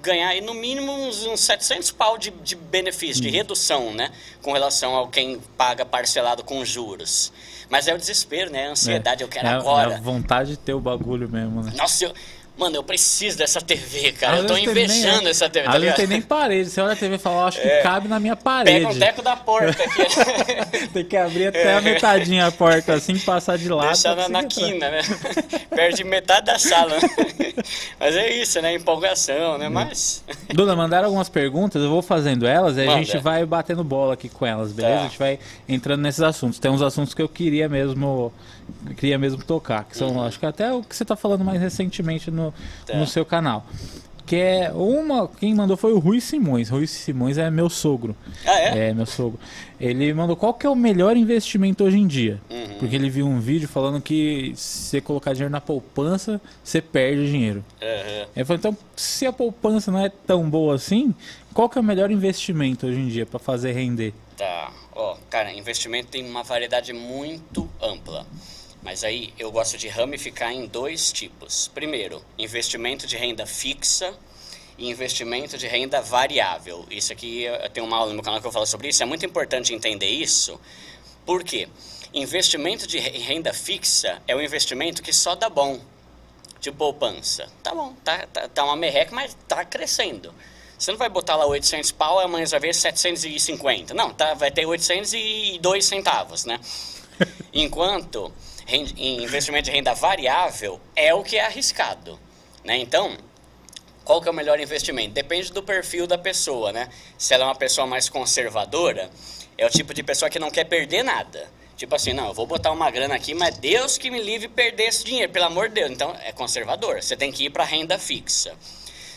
ganhar aí no mínimo uns, uns 700 pau de, de benefício, de hum. redução, né? Com relação ao quem paga parcelado com juros. Mas é o desespero, né? A ansiedade, é, eu quero é, agora. É a vontade de ter o bagulho mesmo, né? Nossa, eu, Mano, eu preciso dessa TV, cara. eu tô invejando nem, essa TV. Tá não tem nem parede. Você olha a TV e fala, acho que é. cabe na minha parede. Pega um teco da porta aqui. tem que abrir até é. a metadinha a porta, assim, passar de lado. Deixar na, na quina, né? Perde metade da sala. Mas é isso, né? Empolgação, né? Mas. Duna, mandaram algumas perguntas, eu vou fazendo elas e a gente vai batendo bola aqui com elas, beleza? Tá. A gente vai entrando nesses assuntos. Tem uns assuntos que eu queria mesmo queria mesmo tocar, que são, uhum. acho que até o que você está falando mais recentemente no, tá. no seu canal. Que é uma. Quem mandou foi o Rui Simões. Rui Simões é meu sogro. Ah, é? É, meu sogro. Ele mandou qual que é o melhor investimento hoje em dia. Uhum. Porque ele viu um vídeo falando que se você colocar dinheiro na poupança, você perde dinheiro. Uhum. Ele falou, então, se a poupança não é tão boa assim, qual que é o melhor investimento hoje em dia para fazer render? Tá. Ó, cara, investimento tem uma variedade muito ampla. Mas aí eu gosto de ramificar em dois tipos. Primeiro, investimento de renda fixa e investimento de renda variável. Isso aqui eu tenho uma aula no meu canal que eu falo sobre isso. É muito importante entender isso. Por quê? Investimento de renda fixa é um investimento que só dá bom. De poupança. Tá bom, tá, tá, tá uma merreca, mas tá crescendo. Você não vai botar lá 800 pau e amanhã vai ver 750. Não, tá, vai ter 802 centavos, né? Enquanto em investimento de renda variável é o que é arriscado. Né? Então, qual que é o melhor investimento? Depende do perfil da pessoa. Né? Se ela é uma pessoa mais conservadora, é o tipo de pessoa que não quer perder nada. Tipo assim, não, eu vou botar uma grana aqui, mas Deus que me livre perder esse dinheiro, pelo amor de Deus. Então, é conservador. Você tem que ir para renda fixa.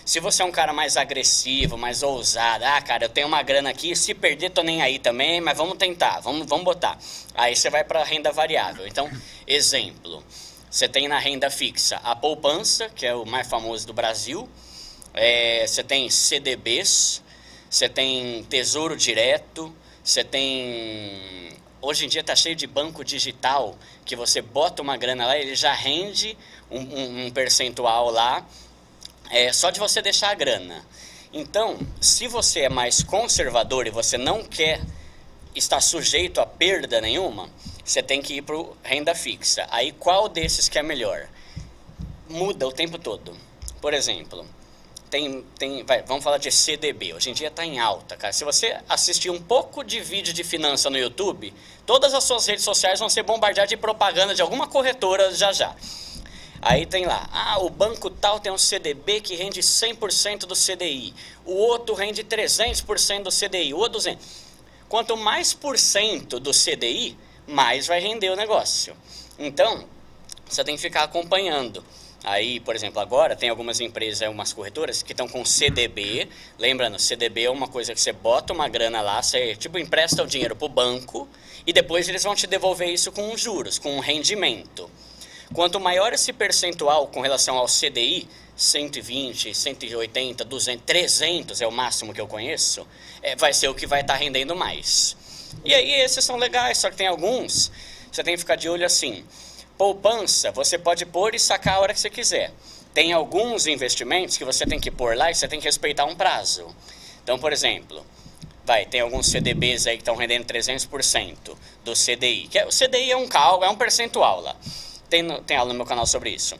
Se você é um cara mais agressivo, mais ousado, ah, cara, eu tenho uma grana aqui, se perder tô nem aí também, mas vamos tentar, vamos, vamos botar. Aí você vai para renda variável. Então, exemplo, você tem na renda fixa a poupança, que é o mais famoso do Brasil, é, você tem CDBs, você tem Tesouro Direto, você tem hoje em dia está cheio de banco digital que você bota uma grana lá, ele já rende um, um, um percentual lá é, só de você deixar a grana. Então, se você é mais conservador e você não quer estar sujeito a perda nenhuma, você tem que ir para renda fixa. Aí qual desses que é melhor? Muda o tempo todo. Por exemplo, tem, tem vai, vamos falar de CDB. Hoje em dia está em alta, cara. Se você assistir um pouco de vídeo de finança no YouTube, todas as suas redes sociais vão ser bombardeadas de propaganda de alguma corretora já já. Aí tem lá, ah, o banco tal tem um CDB que rende 100% do CDI, o outro rende 300% do CDI, o outro 200%. Quanto mais por cento do CDI, mais vai render o negócio. Então, você tem que ficar acompanhando. Aí, por exemplo, agora tem algumas empresas, algumas corretoras que estão com CDB. Lembrando, CDB é uma coisa que você bota uma grana lá, você tipo empresta o dinheiro para o banco e depois eles vão te devolver isso com juros, com rendimento. Quanto maior esse percentual com relação ao CDI, 120, 180, 200, 300 é o máximo que eu conheço, é, vai ser o que vai estar tá rendendo mais. E aí esses são legais, só que tem alguns, você tem que ficar de olho assim. Poupança, você pode pôr e sacar a hora que você quiser. tem alguns investimentos que você tem que pôr lá e você tem que respeitar um prazo. Então, por exemplo, vai, tem alguns CDBs aí que estão rendendo 300% do CDI. Que é, o CDI é um cálculo, é um percentual lá. Tem, no, tem aula no meu canal sobre isso.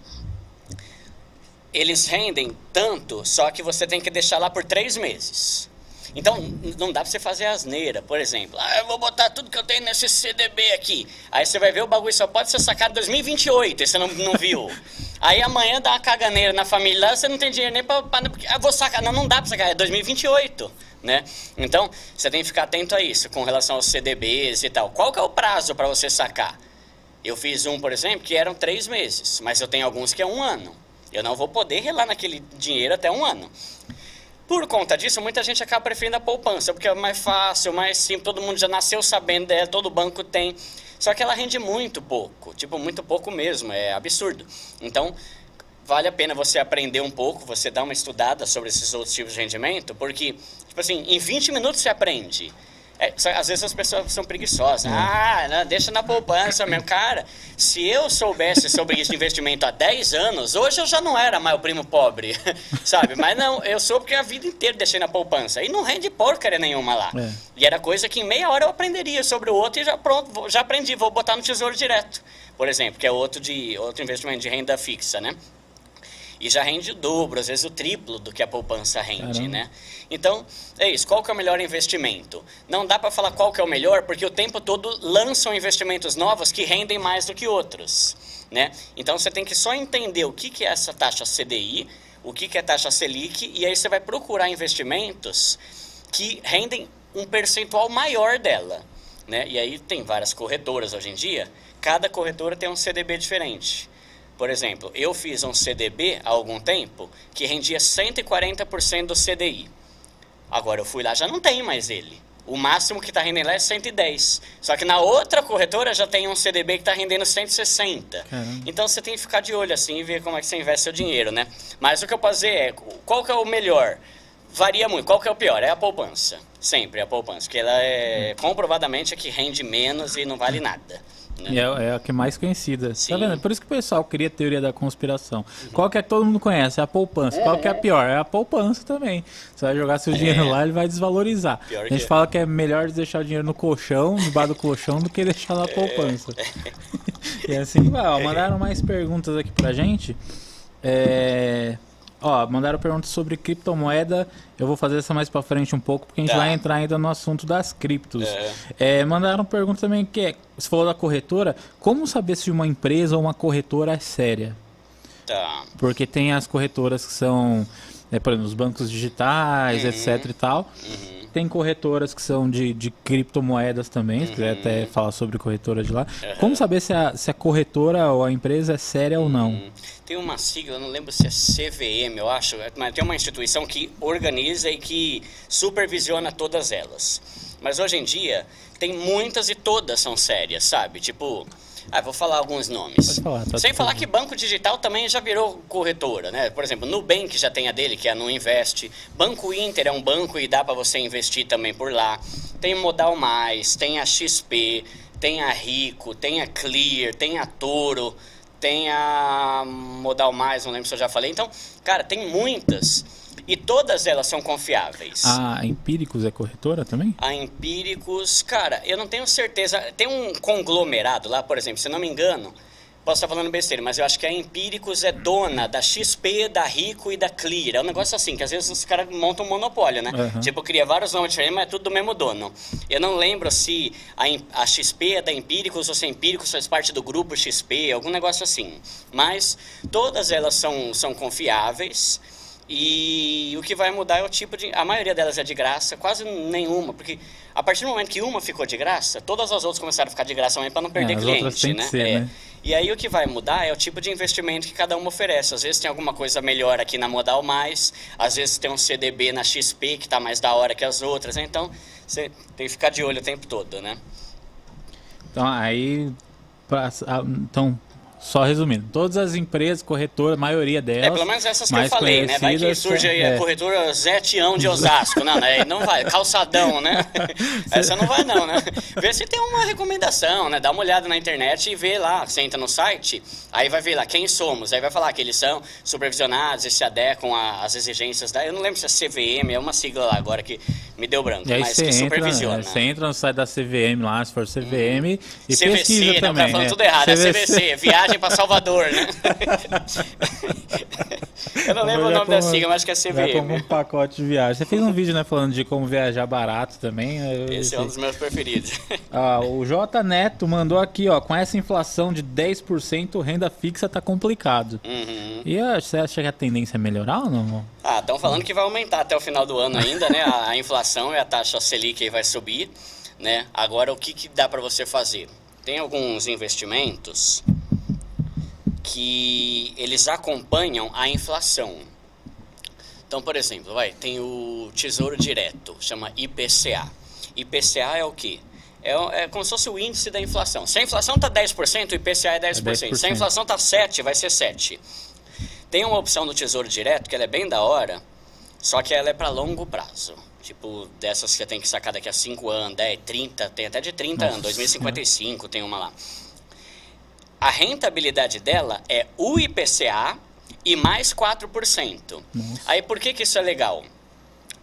Eles rendem tanto, só que você tem que deixar lá por três meses. Então, não dá pra você fazer asneira. Por exemplo, ah, eu vou botar tudo que eu tenho nesse CDB aqui. Aí você vai ver o bagulho só pode ser sacado em 2028, e você não, não viu. Aí amanhã dá uma caganeira na família lá, você não tem dinheiro nem porque, ah, vou sacar. Não, não dá pra sacar, é 2028, né? Então, você tem que ficar atento a isso, com relação aos CDBs e tal. Qual que é o prazo para você sacar? Eu fiz um, por exemplo, que eram três meses, mas eu tenho alguns que é um ano. Eu não vou poder relar naquele dinheiro até um ano. Por conta disso, muita gente acaba preferindo a poupança, porque é mais fácil, mais simples, todo mundo já nasceu sabendo dela, todo banco tem. Só que ela rende muito pouco, tipo, muito pouco mesmo, é absurdo. Então, vale a pena você aprender um pouco, você dar uma estudada sobre esses outros tipos de rendimento, porque, tipo assim, em 20 minutos você aprende. É, às vezes as pessoas são preguiçosas. É. Ah, não, deixa na poupança mesmo. Cara, se eu soubesse sobre isso de investimento há 10 anos, hoje eu já não era mais o primo pobre, sabe? Mas não, eu sou porque a vida inteira deixei na poupança. E não rende porcaria nenhuma lá. É. E era coisa que em meia hora eu aprenderia sobre o outro e já pronto, já aprendi, vou botar no tesouro direto. Por exemplo, que é outro, de, outro investimento de renda fixa, né? E já rende o dobro, às vezes o triplo do que a poupança rende, Caramba. né? Então, é isso. Qual que é o melhor investimento? Não dá para falar qual que é o melhor, porque o tempo todo lançam investimentos novos que rendem mais do que outros, né? Então, você tem que só entender o que, que é essa taxa CDI, o que, que é taxa Selic, e aí você vai procurar investimentos que rendem um percentual maior dela, né? E aí tem várias corretoras hoje em dia, cada corretora tem um CDB diferente. Por exemplo, eu fiz um CDB há algum tempo que rendia 140% do CDI. Agora eu fui lá, já não tem mais ele. O máximo que está rendendo lá é 110. Só que na outra corretora já tem um CDB que está rendendo 160. Caramba. Então você tem que ficar de olho assim e ver como é que você investe seu dinheiro, né? Mas o que eu posso dizer é, qual que é o melhor? Varia muito. Qual que é o pior? É a poupança. Sempre é a poupança. Porque ela é comprovadamente a que rende menos e não vale nada. Né? É, é a que é mais conhecida. Sim. Tá vendo? Por isso que o pessoal cria a teoria da conspiração. Uhum. Qual que é que todo mundo conhece? É a poupança. É, Qual que é a pior? É a poupança também. Você vai jogar seu dinheiro é. lá, ele vai desvalorizar. Pior a gente fala que é melhor deixar o dinheiro no colchão, debaixo do colchão, do que deixar na é. poupança. e assim vai. Ó, mandaram mais perguntas aqui pra gente. É... Ó, mandaram perguntas sobre criptomoeda. Eu vou fazer essa mais para frente um pouco, porque a gente tá. vai entrar ainda no assunto das criptos. É. É, mandaram pergunta também que é, você falou da corretora, como saber se uma empresa ou uma corretora é séria? Tá. Porque tem as corretoras que são, é, por exemplo, os bancos digitais, uhum. etc e tal. Uhum tem corretoras que são de, de criptomoedas também, se quiser até uhum. falar sobre corretora de lá. Uhum. Como saber se a, se a corretora ou a empresa é séria uhum. ou não? Uhum. Tem uma sigla, não lembro se é CVM, eu acho, mas tem uma instituição que organiza e que supervisiona todas elas. Mas hoje em dia, tem muitas e todas são sérias, sabe? Tipo, ah, vou falar alguns nomes. Falar, tá Sem falar que banco digital também já virou corretora, né? Por exemplo, Nubank já tem a dele, que é a No Invest. Banco Inter é um banco e dá para você investir também por lá. Tem Modal Mais, tem a XP, tem a Rico, tem a Clear, tem a Toro, tem a Modal Mais, não lembro se eu já falei. Então, cara, tem muitas. E todas elas são confiáveis. A Empíricos é corretora também? A Empíricos, cara, eu não tenho certeza. Tem um conglomerado lá, por exemplo, se não me engano, posso estar falando besteira, mas eu acho que a Empíricos é dona da XP, da Rico e da Clear. É um negócio assim, que às vezes os caras montam um monopólio, né? Uhum. Tipo, cria vários nomes diferentes, mas é tudo do mesmo dono. Eu não lembro se a, a XP é da Empíricos ou se a Empíricos faz parte do grupo XP, algum negócio assim. Mas todas elas são, são confiáveis. E o que vai mudar é o tipo de. A maioria delas é de graça, quase nenhuma, porque a partir do momento que uma ficou de graça, todas as outras começaram a ficar de graça também para não perder é, cliente, né? Ser, é. né? E aí o que vai mudar é o tipo de investimento que cada uma oferece. Às vezes tem alguma coisa melhor aqui na Modal Mais, às vezes tem um CDB na XP que está mais da hora que as outras, né? então você tem que ficar de olho o tempo todo, né? Então aí. Pra, então, só resumindo, todas as empresas, corretoras, a maioria delas. É, pelo menos essas que eu falei, né? Daí que surge aí é. a corretora Zé Tião de Osasco. não, né? Não vai, calçadão, né? Essa não vai, não, né? Vê se tem uma recomendação, né? Dá uma olhada na internet e vê lá. Você entra no site, aí vai ver lá quem somos. Aí vai falar que eles são supervisionados e se adequam às exigências da. Eu não lembro se é CVM, é uma sigla lá agora que me deu branco, mas que entra, supervisiona. Né? Você entra no site da CVM lá, se for CVM, hum. e CVC, pesquisa não, também. Tá falando é. tudo errado, CVC. é CVC, viagem para Salvador, né? eu não lembro o nome da sigla, mas acho que é CVM. um pacote de viagem. Você fez um vídeo, né, falando de como viajar barato também. Esse é um dos meus preferidos. Ah, o J Neto mandou aqui, ó, com essa inflação de 10%, renda fixa tá complicado. Uhum. E você acha que a tendência é melhorar ou não? Ah, estão falando que vai aumentar até o final do ano ainda, né? A, a inflação e a taxa Selic vai subir, né? Agora, o que, que dá para você fazer? Tem alguns investimentos que eles acompanham a inflação. Então, por exemplo, vai, tem o Tesouro Direto, chama IPCA. IPCA é o quê? É, é como se fosse o índice da inflação. Se a inflação está 10%, o IPCA é 10%. é 10%. Se a inflação está 7%, vai ser 7%. Tem uma opção do Tesouro Direto que ela é bem da hora, só que ela é para longo prazo. Tipo, dessas que você tem que sacar daqui a 5 anos, 10, 30, tem até de 30 Nossa, anos, 2055 tem uma lá. A rentabilidade dela é o IPCA e mais 4%. Nossa. Aí por que, que isso é legal?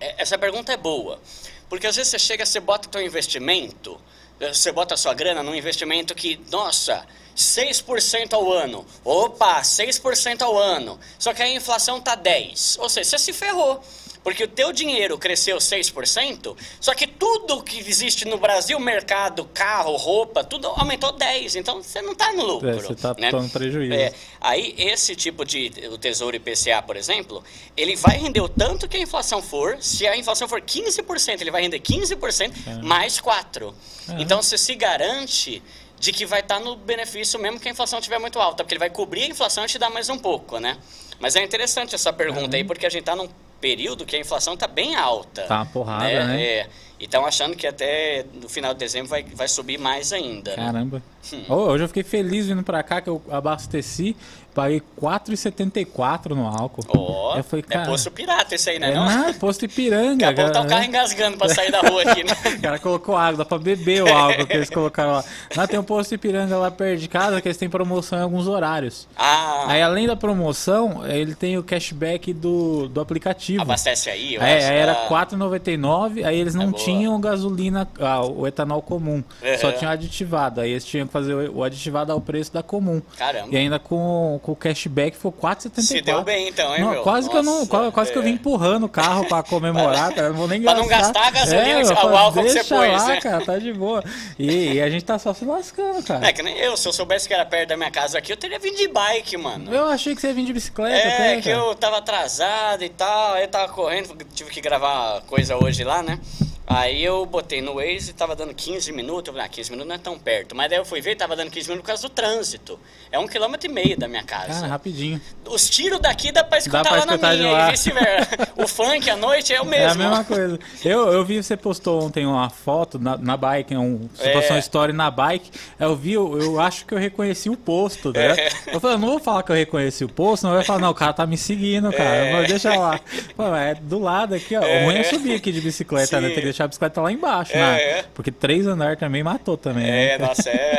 É, essa pergunta é boa. Porque às vezes você chega, você bota o seu investimento, você bota a sua grana num investimento que, nossa, 6% ao ano. Opa, 6% ao ano. Só que a inflação tá 10. Ou seja, você se ferrou. Porque o teu dinheiro cresceu 6%, só que tudo que existe no Brasil, mercado, carro, roupa, tudo aumentou 10. Então você não está no lucro. É, você está né? tomando prejuízo. É, aí esse tipo de o Tesouro IPCA, por exemplo, ele vai render o tanto que a inflação for. Se a inflação for 15%, ele vai render 15% é. mais 4. É. Então você se garante de que vai estar tá no benefício mesmo que a inflação estiver muito alta, porque ele vai cobrir a inflação e te dar mais um pouco, né? Mas é interessante essa pergunta aí, porque a gente está num período que a inflação está bem alta. Tá uma porrada, né? né? É. E estão achando que até no final de dezembro vai, vai subir mais ainda. Né? Caramba. Hum. hoje eu fiquei feliz vindo para cá, que eu abasteci Paguei 4,74 no álcool. Ó, oh, é posto pirata esse aí, né? É, não, não é posto Ipiranga. Daqui a pouco tá o carro engasgando pra sair da rua aqui, né? o cara colocou água, dá pra beber o álcool que eles colocaram lá. Lá tem um posto Ipiranga lá perto de casa que eles têm promoção em alguns horários. Ah. Aí além da promoção, ele tem o cashback do, do aplicativo. Abastece aí, eu é, acho. Era R$4,99, aí eles não é tinham gasolina, ah, o etanol comum. Uhum. Só tinham aditivado. Aí eles tinham que fazer o aditivado ao preço da comum. Caramba. E ainda com com o cashback foi 4,74. Se deu bem então, hein, não, meu? Quase Nossa, que eu não, quase, quase é. que eu vim é. empurrando o carro para comemorar, cara. Não vou nem gastar. pra não gastar a gasolina, é, o álcool que você pôs, lá, né? cara, tá de boa. E, e, a gente tá só se lascando, cara. É que nem eu, se eu soubesse que era perto da minha casa aqui, eu teria vindo de bike, mano. Eu achei que você ia vir de bicicleta É, até, que eu tava atrasado e tal, aí eu tava correndo, tive que gravar coisa hoje lá, né? Aí eu botei no Waze e tava dando 15 minutos. Eu falei, ah, 15 minutos não é tão perto. Mas daí eu fui ver e tava dando 15 minutos por causa do trânsito. É um quilômetro e meio da minha casa. Ah, rapidinho. Os tiros daqui dá pra escutar, dá pra lá escutar na minha e vice-versa. o funk à noite é o mesmo. É a mesma coisa. Eu, eu vi você postou ontem uma foto na, na bike, um, você é. postou uma story na bike. Eu vi, eu, eu acho que eu reconheci o posto, né? É. Eu falei, não vou falar que eu reconheci o posto, não vai falar, não, o cara tá me seguindo, cara. É. Mas deixa lá. Pô, é do lado aqui, ó. É. O ruim é subir aqui de bicicleta, né? Sim. né? Deixar a bicicleta lá embaixo baixo, é, né? É. Porque três andares também matou também. É, né? nossa, é.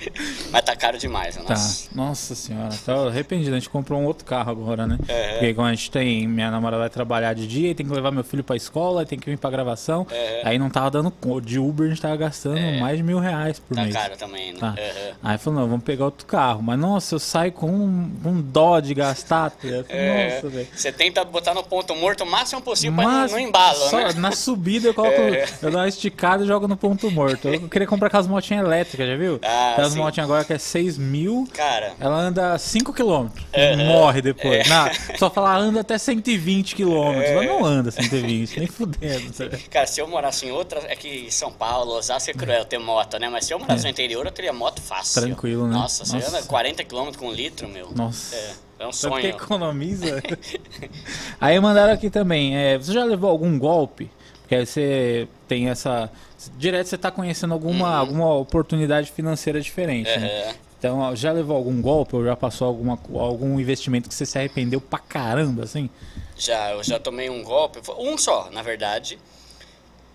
Mas tá caro demais, né? nossa. Tá. Nossa senhora, tô arrependido. A gente comprou um outro carro agora, né? É. Porque quando a gente tem. Minha namorada vai trabalhar de dia e tem que levar meu filho pra escola, tem que vir pra gravação. É. Aí não tava dando. De Uber a gente tava gastando é. mais de mil reais por tá mês. Tá caro também, né? Tá. Aí falou, não, vamos pegar outro carro. Mas nossa, eu saio com um, um dó de gastar. É. Nossa, velho. Você tenta botar no ponto morto o máximo possível Mas, pra não, não embalo, só, né? Na subida eu coloco. É. Eu dou uma esticada e jogo no ponto morto. Eu queria comprar aquelas motinhas elétricas, já viu? Ah, aquelas motinhas agora que é 6 mil. Cara. Ela anda 5 km. Uhum. Morre depois. É. Não, só falar anda até 120 km. É. Ela não anda 120, nem fudendo. Sabe? Cara, se eu morasse em outra. É que São Paulo, Osasco é cruel ter moto, né? Mas se eu morasse é. no interior, eu teria moto fácil. Tranquilo, né? Nossa, você anda 40 km com um litro, meu. Nossa. É. É um sonho. Você economiza. Aí mandaram aqui também. É, você já levou algum golpe? Porque aí você tem essa. Direto você está conhecendo alguma, uhum. alguma oportunidade financeira diferente. Uhum. Né? Então, já levou algum golpe ou já passou alguma, algum investimento que você se arrependeu pra caramba, assim? Já, eu já tomei um golpe, um só, na verdade,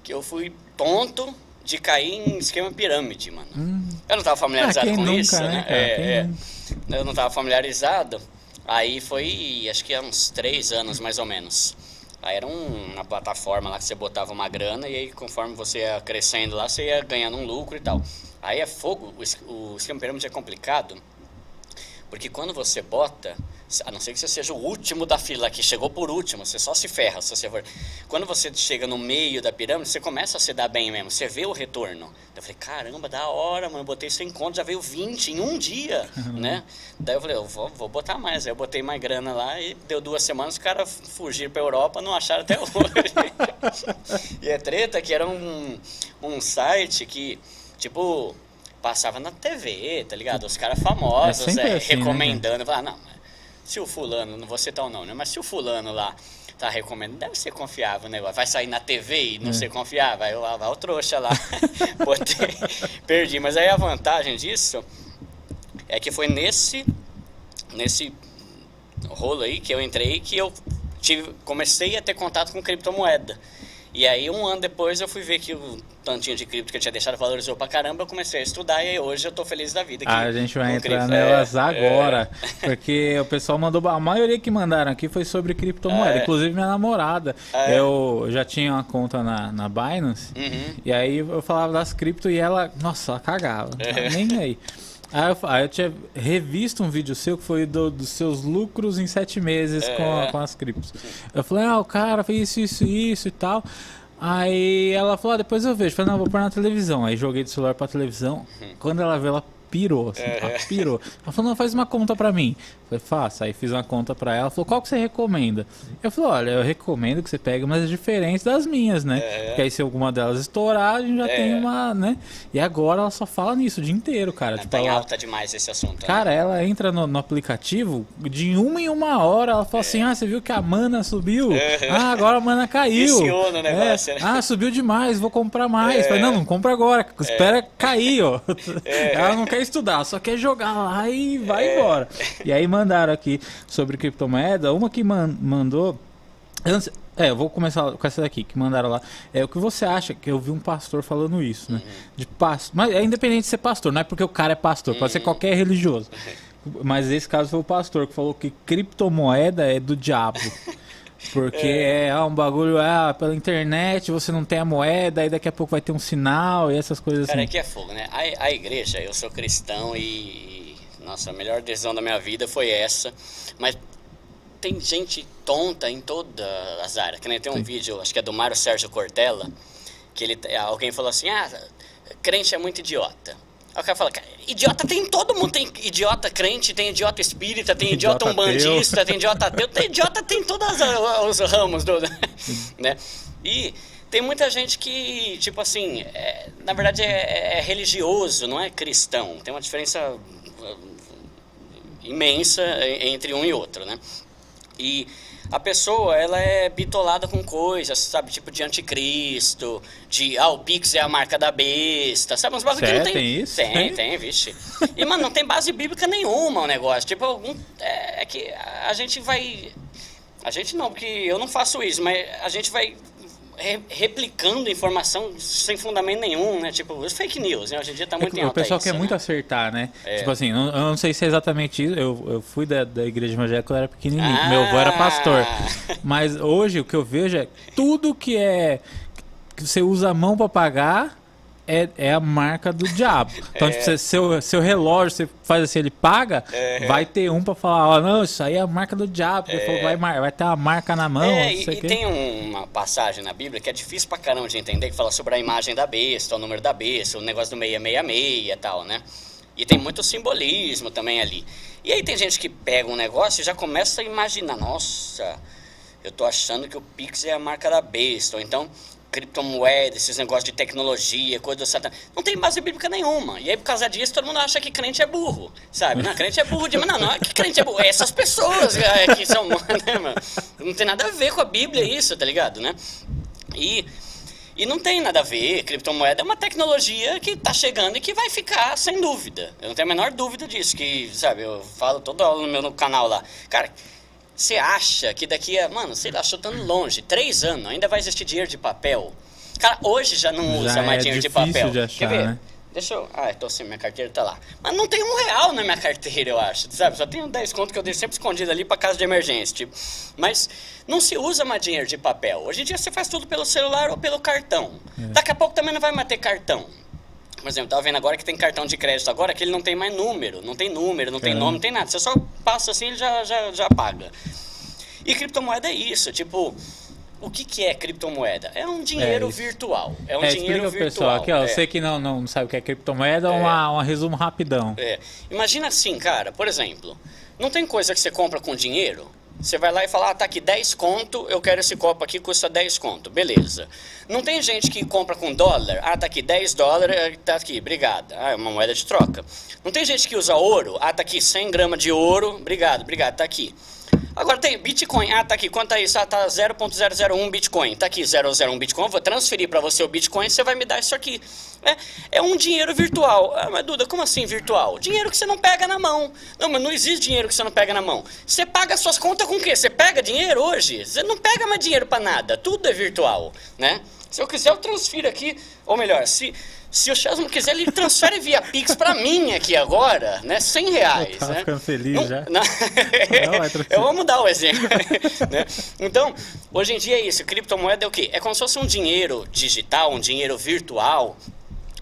que eu fui tonto de cair em esquema pirâmide, mano. Hum. Eu não estava familiarizado ah, com nunca, isso, né? né? É, é, eu não estava familiarizado. Aí foi, acho que há uns três anos mais ou menos. Aí era um, uma plataforma lá que você botava uma grana e aí conforme você ia crescendo lá, você ia ganhando um lucro e tal. Aí é fogo, o, o esquema pirâmide é complicado, porque quando você bota, a não ser que você seja o último da fila, que chegou por último, você só se ferra se você for. Quando você chega no meio da pirâmide, você começa a se dar bem mesmo, você vê o retorno. Eu falei, caramba, da hora, mano, eu botei 100 conto, já veio 20 em um dia, né? Daí eu falei, eu vou, vou botar mais. Aí eu botei mais grana lá e deu duas semanas, os caras fugiram pra Europa, não acharam até hoje. e é treta que era um, um site que, tipo, passava na TV, tá ligado? Os caras famosos, é, é, assim, né, recomendando. Né? Falar, não, se o fulano, não vou citar o nome, mas se o fulano lá tá recomendando, deve ser confiável o negócio. Vai sair na TV e não é. ser confiável, vai, vai, vai o trouxa lá. Botei, perdi. Mas aí a vantagem disso é que foi nesse, nesse rolo aí que eu entrei que eu tive, comecei a ter contato com criptomoeda. E aí, um ano depois, eu fui ver que o tantinho de cripto que eu tinha deixado valorizou pra caramba. Eu comecei a estudar e hoje eu tô feliz da vida. Ah, a gente vai entrar cripto. nelas é, agora. É. Porque o pessoal mandou. A maioria que mandaram aqui foi sobre criptomoeda. É. Inclusive, minha namorada. É. Eu já tinha uma conta na, na Binance. Uhum. E aí eu falava das cripto e ela. Nossa, ela cagava. É. Nem aí. Aí eu, aí eu, tinha revisto um vídeo seu que foi do, dos seus lucros em sete meses é. com, com as criptos. Eu falei, ah, o cara fez isso, isso, isso e tal. Aí ela falou, ah, depois eu vejo. Falei, não, vou pôr na televisão. Aí joguei do celular pra televisão. Uhum. Quando ela viu, ela pirou, assim, é. ela pirou. Ela falou, não, faz uma conta pra mim. Falei, faça. Aí fiz uma conta pra ela. Falou, qual que você recomenda? Eu falei, olha, eu recomendo que você pegue umas diferentes das minhas, né? É. Porque aí se alguma delas estourar, a gente já é. tem uma, né? E agora ela só fala nisso o dia inteiro, cara. Tipo, ela... alta demais esse assunto. Né? Cara, né? ela entra no, no, aplicativo, de uma em uma hora, ela fala assim, é. ah, você viu que a mana subiu? Ah, agora a mana caiu. Viciona o negócio, é. né? Ah, subiu demais, vou comprar mais. Falei, não, não compra agora, espera cair, ó. Ela não quer estudar, só quer jogar lá e vai embora. E aí mandaram aqui sobre criptomoeda. Uma que man mandou. É, eu vou começar com essa daqui, que mandaram lá. É, o que você acha, que eu vi um pastor falando isso, né? Uhum. De pastor. Mas é independente de ser pastor, não é porque o cara é pastor, uhum. pode ser uhum. qualquer religioso. Mas esse caso foi o pastor que falou que criptomoeda é do diabo. Porque é, é um bagulho, é, pela internet você não tem a moeda, aí daqui a pouco vai ter um sinal e essas coisas Cara, assim. Cara, é que é fogo, né? A, a igreja, eu sou cristão e nossa, a melhor decisão da minha vida foi essa. Mas tem gente tonta em todas as áreas. Que nem tem um Sim. vídeo, acho que é do Mário Sérgio Cortella, que ele, alguém falou assim: ah, crente é muito idiota. Aí o cara fala, idiota tem todo mundo, tem idiota crente, tem idiota espírita, tem idiota, idiota umbandista, ateu. tem idiota ateu, tem idiota tem todos os ramos do, né? E tem muita gente que, tipo assim, é, na verdade é, é, religioso, não é cristão. Tem uma diferença imensa entre um e outro, né? E a pessoa, ela é bitolada com coisas, sabe? Tipo de anticristo, de, ah, o Pix é a marca da besta, sabe? Uns bagulho que não tem... tem isso? Tem, tem, tem, vixe. E, mano, não tem base bíblica nenhuma o negócio. Tipo, algum, é, é que a gente vai... A gente não, porque eu não faço isso, mas a gente vai re, replicando informação sem fundamento nenhum, né? Tipo, os fake news, né? Hoje em dia tá é muito é, em O pessoal isso, quer né? muito acertar, né? É. Tipo assim, eu, eu, não sei se é exatamente isso. Eu, eu fui da, da igreja evangélica quando eu era pequenininho. Ah. Meu avô era pastor. Mas hoje o que eu vejo é tudo que é... Que você usa a mão para pagar é, é a marca do diabo. Então, tipo, é. tipo, seu, seu relógio, você faz assim, ele paga, é. vai ter um para falar, ó, oh, não, isso aí é a marca do diabo. É. Falou, vai, vai ter uma marca na mão. É, e, e tem uma passagem na Bíblia que é difícil pra caramba de entender, que fala sobre a imagem da besta, o número da besta, o negócio do 666 e tal, né? E tem muito simbolismo também ali. E aí tem gente que pega um negócio e já começa a imaginar, nossa, eu tô achando que o Pix é a marca da besta, ou então criptomoeda, esses negócios de tecnologia, coisa do satã. Não tem base bíblica nenhuma. E aí, por causa disso, todo mundo acha que crente é burro, sabe? Não, crente é burro demais. Não, não é que crente é burro. É essas pessoas é, que são, né, mano? Não tem nada a ver com a Bíblia isso, tá ligado, né? E E não tem nada a ver, criptomoeda é uma tecnologia que está chegando e que vai ficar, sem dúvida. Eu não tenho a menor dúvida disso, que, sabe, eu falo toda hora no meu canal lá. Cara, você acha que daqui a, mano, sei lá, chutando longe, três anos, ainda vai existir dinheiro de papel? Cara, hoje já não já usa mais é dinheiro de papel. De achar, Quer ver? Né? Deixa eu. Ah, tô sem minha carteira, tá lá. Mas não tem um real na minha carteira, eu acho. Sabe? Só tenho 10 contos que eu deixo sempre escondido ali para caso de emergência. Tipo. Mas não se usa mais dinheiro de papel. Hoje em dia você faz tudo pelo celular ou pelo cartão. É. Daqui a pouco também não vai mais ter cartão. Por exemplo, tava vendo agora que tem cartão de crédito agora que ele não tem mais número. Não tem número, não tem é. nome, não tem nada. Você só passa assim e ele já, já, já paga. E criptomoeda é isso. Tipo o que, que é criptomoeda? É um dinheiro é virtual. É um é, dinheiro virtual. Pessoal, aqui, ó, é. Você que não, não sabe o que é criptomoeda, é um resumo rapidão. É. Imagina assim, cara, por exemplo, não tem coisa que você compra com dinheiro? Você vai lá e fala, ah, tá aqui 10 conto, eu quero esse copo aqui, custa 10 conto. Beleza. Não tem gente que compra com dólar, ah, tá aqui 10 dólares, tá aqui, obrigado. Ah, é uma moeda de troca. Não tem gente que usa ouro, ah, tá aqui 100 gramas de ouro, obrigado, obrigado, tá aqui. Agora tem Bitcoin. Ah, tá aqui. Quanto é isso? Ah, tá 0.001 Bitcoin. Tá aqui 001 Bitcoin. Vou transferir para você o Bitcoin. Você vai me dar isso aqui. É, é um dinheiro virtual. Ah, mas Duda, como assim virtual? Dinheiro que você não pega na mão. Não, mas não existe dinheiro que você não pega na mão. Você paga suas contas com o quê? Você pega dinheiro hoje? Você não pega mais dinheiro para nada. Tudo é virtual, né? Se eu quiser, eu transfiro aqui. Ou melhor, se se o não quiser, ele transfere via Pix para mim aqui agora, né? 100 reais. Tá né? ficando feliz não, já. Não, não eu vou mudar o exemplo. né? Então, hoje em dia é isso. Criptomoeda é o quê? É como se fosse um dinheiro digital, um dinheiro virtual,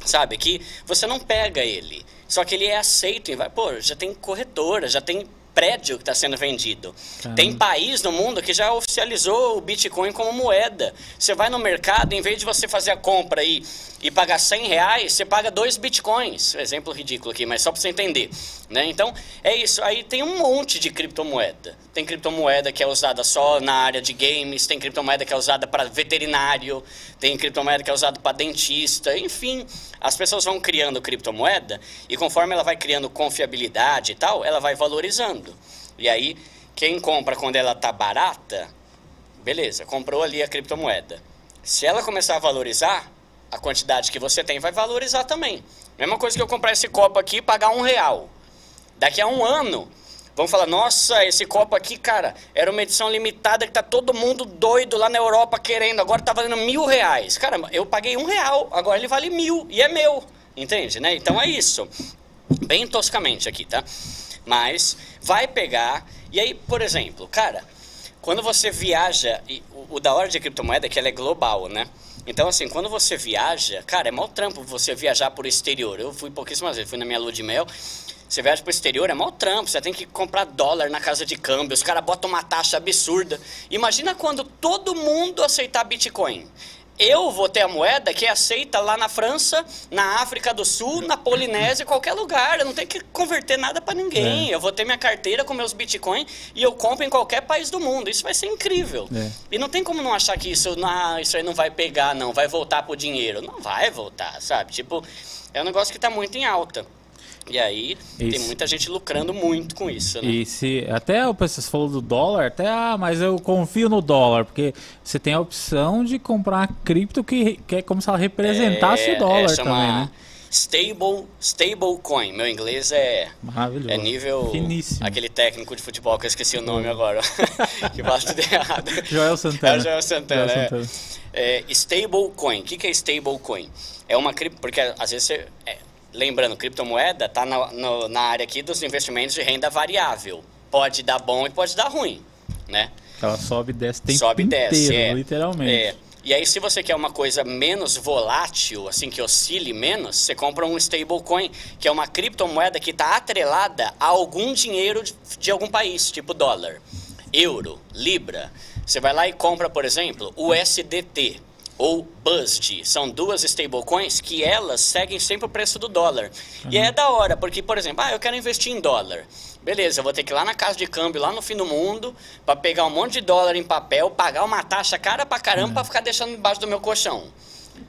sabe? Que você não pega ele. Só que ele é aceito. E vai, pô, já tem corretora, já tem prédio que está sendo vendido. Caramba. Tem país no mundo que já oficializou o Bitcoin como moeda. Você vai no mercado, em vez de você fazer a compra aí e pagar 100 reais, você paga 2 Bitcoins. Exemplo ridículo aqui, mas só para você entender. Né? Então, é isso. Aí tem um monte de criptomoeda. Tem criptomoeda que é usada só na área de games, tem criptomoeda que é usada para veterinário, tem criptomoeda que é usada para dentista, enfim. As pessoas vão criando criptomoeda e conforme ela vai criando confiabilidade e tal, ela vai valorizando. E aí, quem compra quando ela tá barata, beleza, comprou ali a criptomoeda. Se ela começar a valorizar, a quantidade que você tem vai valorizar também. Mesma coisa que eu comprar esse copo aqui e pagar um real. Daqui a um ano, vão falar, nossa, esse copo aqui, cara, era uma edição limitada que tá todo mundo doido lá na Europa querendo, agora tá valendo mil reais. Cara, eu paguei um real, agora ele vale mil e é meu. Entende, né? Então é isso. Bem toscamente aqui, tá? Mas vai pegar. E aí, por exemplo, cara, quando você viaja, o, o da hora de criptomoeda é que ela é global, né? Então, assim, quando você viaja, cara, é mau trampo você viajar por exterior. Eu fui pouquíssimas vezes, fui na minha lua de mel. Você viaja pro exterior, é mau trampo. Você tem que comprar dólar na casa de câmbio. Os caras botam uma taxa absurda. Imagina quando todo mundo aceitar Bitcoin eu vou ter a moeda que é aceita lá na França, na África do Sul, na Polinésia, qualquer lugar. Eu não tenho que converter nada para ninguém. É. Eu vou ter minha carteira com meus Bitcoin e eu compro em qualquer país do mundo. Isso vai ser incrível. É. E não tem como não achar que isso, não, isso aí não vai pegar, não, vai voltar pro dinheiro. Não vai voltar, sabe? Tipo, é um negócio que está muito em alta. E aí isso. tem muita gente lucrando muito com isso. Né? E se até o pessoal falou do dólar, até ah, mas eu confio no dólar, porque você tem a opção de comprar cripto que, que é como se ela representasse é, o dólar é, também, né? Stable, stable coin. Meu inglês é Maravilhoso. é nível Finíssimo. aquele técnico de futebol que eu esqueci o nome agora, que bate tudo errado. Joel Santana. É Joel Santana. Joel Santana. É. É, stable coin. O que, que é stable coin? É uma cripto porque às vezes você, é, Lembrando, criptomoeda está na, na área aqui dos investimentos de renda variável. Pode dar bom e pode dar ruim, né? Ela sobe e desce tempo sobe inteiro, desce, é, literalmente. É. E aí, se você quer uma coisa menos volátil, assim, que oscile menos, você compra um stablecoin, que é uma criptomoeda que está atrelada a algum dinheiro de, de algum país, tipo dólar, euro, libra. Você vai lá e compra, por exemplo, o USDT ou BUSD. São duas stablecoins que elas seguem sempre o preço do dólar. Uhum. E é da hora, porque, por exemplo, ah, eu quero investir em dólar. Beleza, eu vou ter que ir lá na casa de câmbio, lá no fim do mundo, para pegar um monte de dólar em papel, pagar uma taxa cara pra caramba uhum. pra ficar deixando embaixo do meu colchão.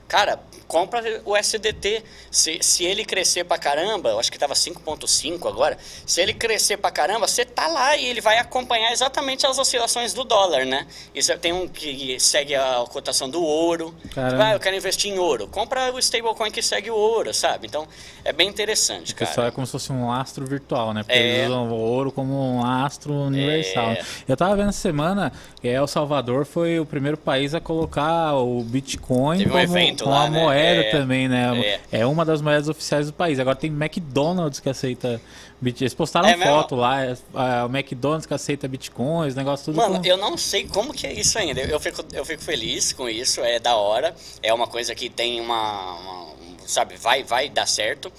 Cara, compra o SDT. Se, se ele crescer pra caramba, eu acho que tava 5.5 agora, se ele crescer pra caramba, você tá lá e ele vai acompanhar exatamente as oscilações do dólar, né? Isso tem um que segue a cotação do ouro. Ah, eu quero investir em ouro. Compra o stablecoin que segue o ouro, sabe? Então, é bem interessante, cara. Pessoal, é como se fosse um lastro virtual, né? Porque é... eles usam o ouro como um lastro universal. É... Eu tava vendo essa semana, El Salvador foi o primeiro país a colocar o Bitcoin Teve um como, evento como lá, a né? moeda É. também, né? É. É. uma das moedas oficiais do país. Agora tem McDonald's que aceita Bitcoin. Eles postaram É mesmo? foto lá, é, é, o McDonald's que aceita Bitcoins, negócio tudo. Mano, com- eu não sei como que é isso ainda. Eu fico, eu fico feliz com isso, é da hora. É uma coisa que tem uma. uma- um, sabe, vai, vai dar certo.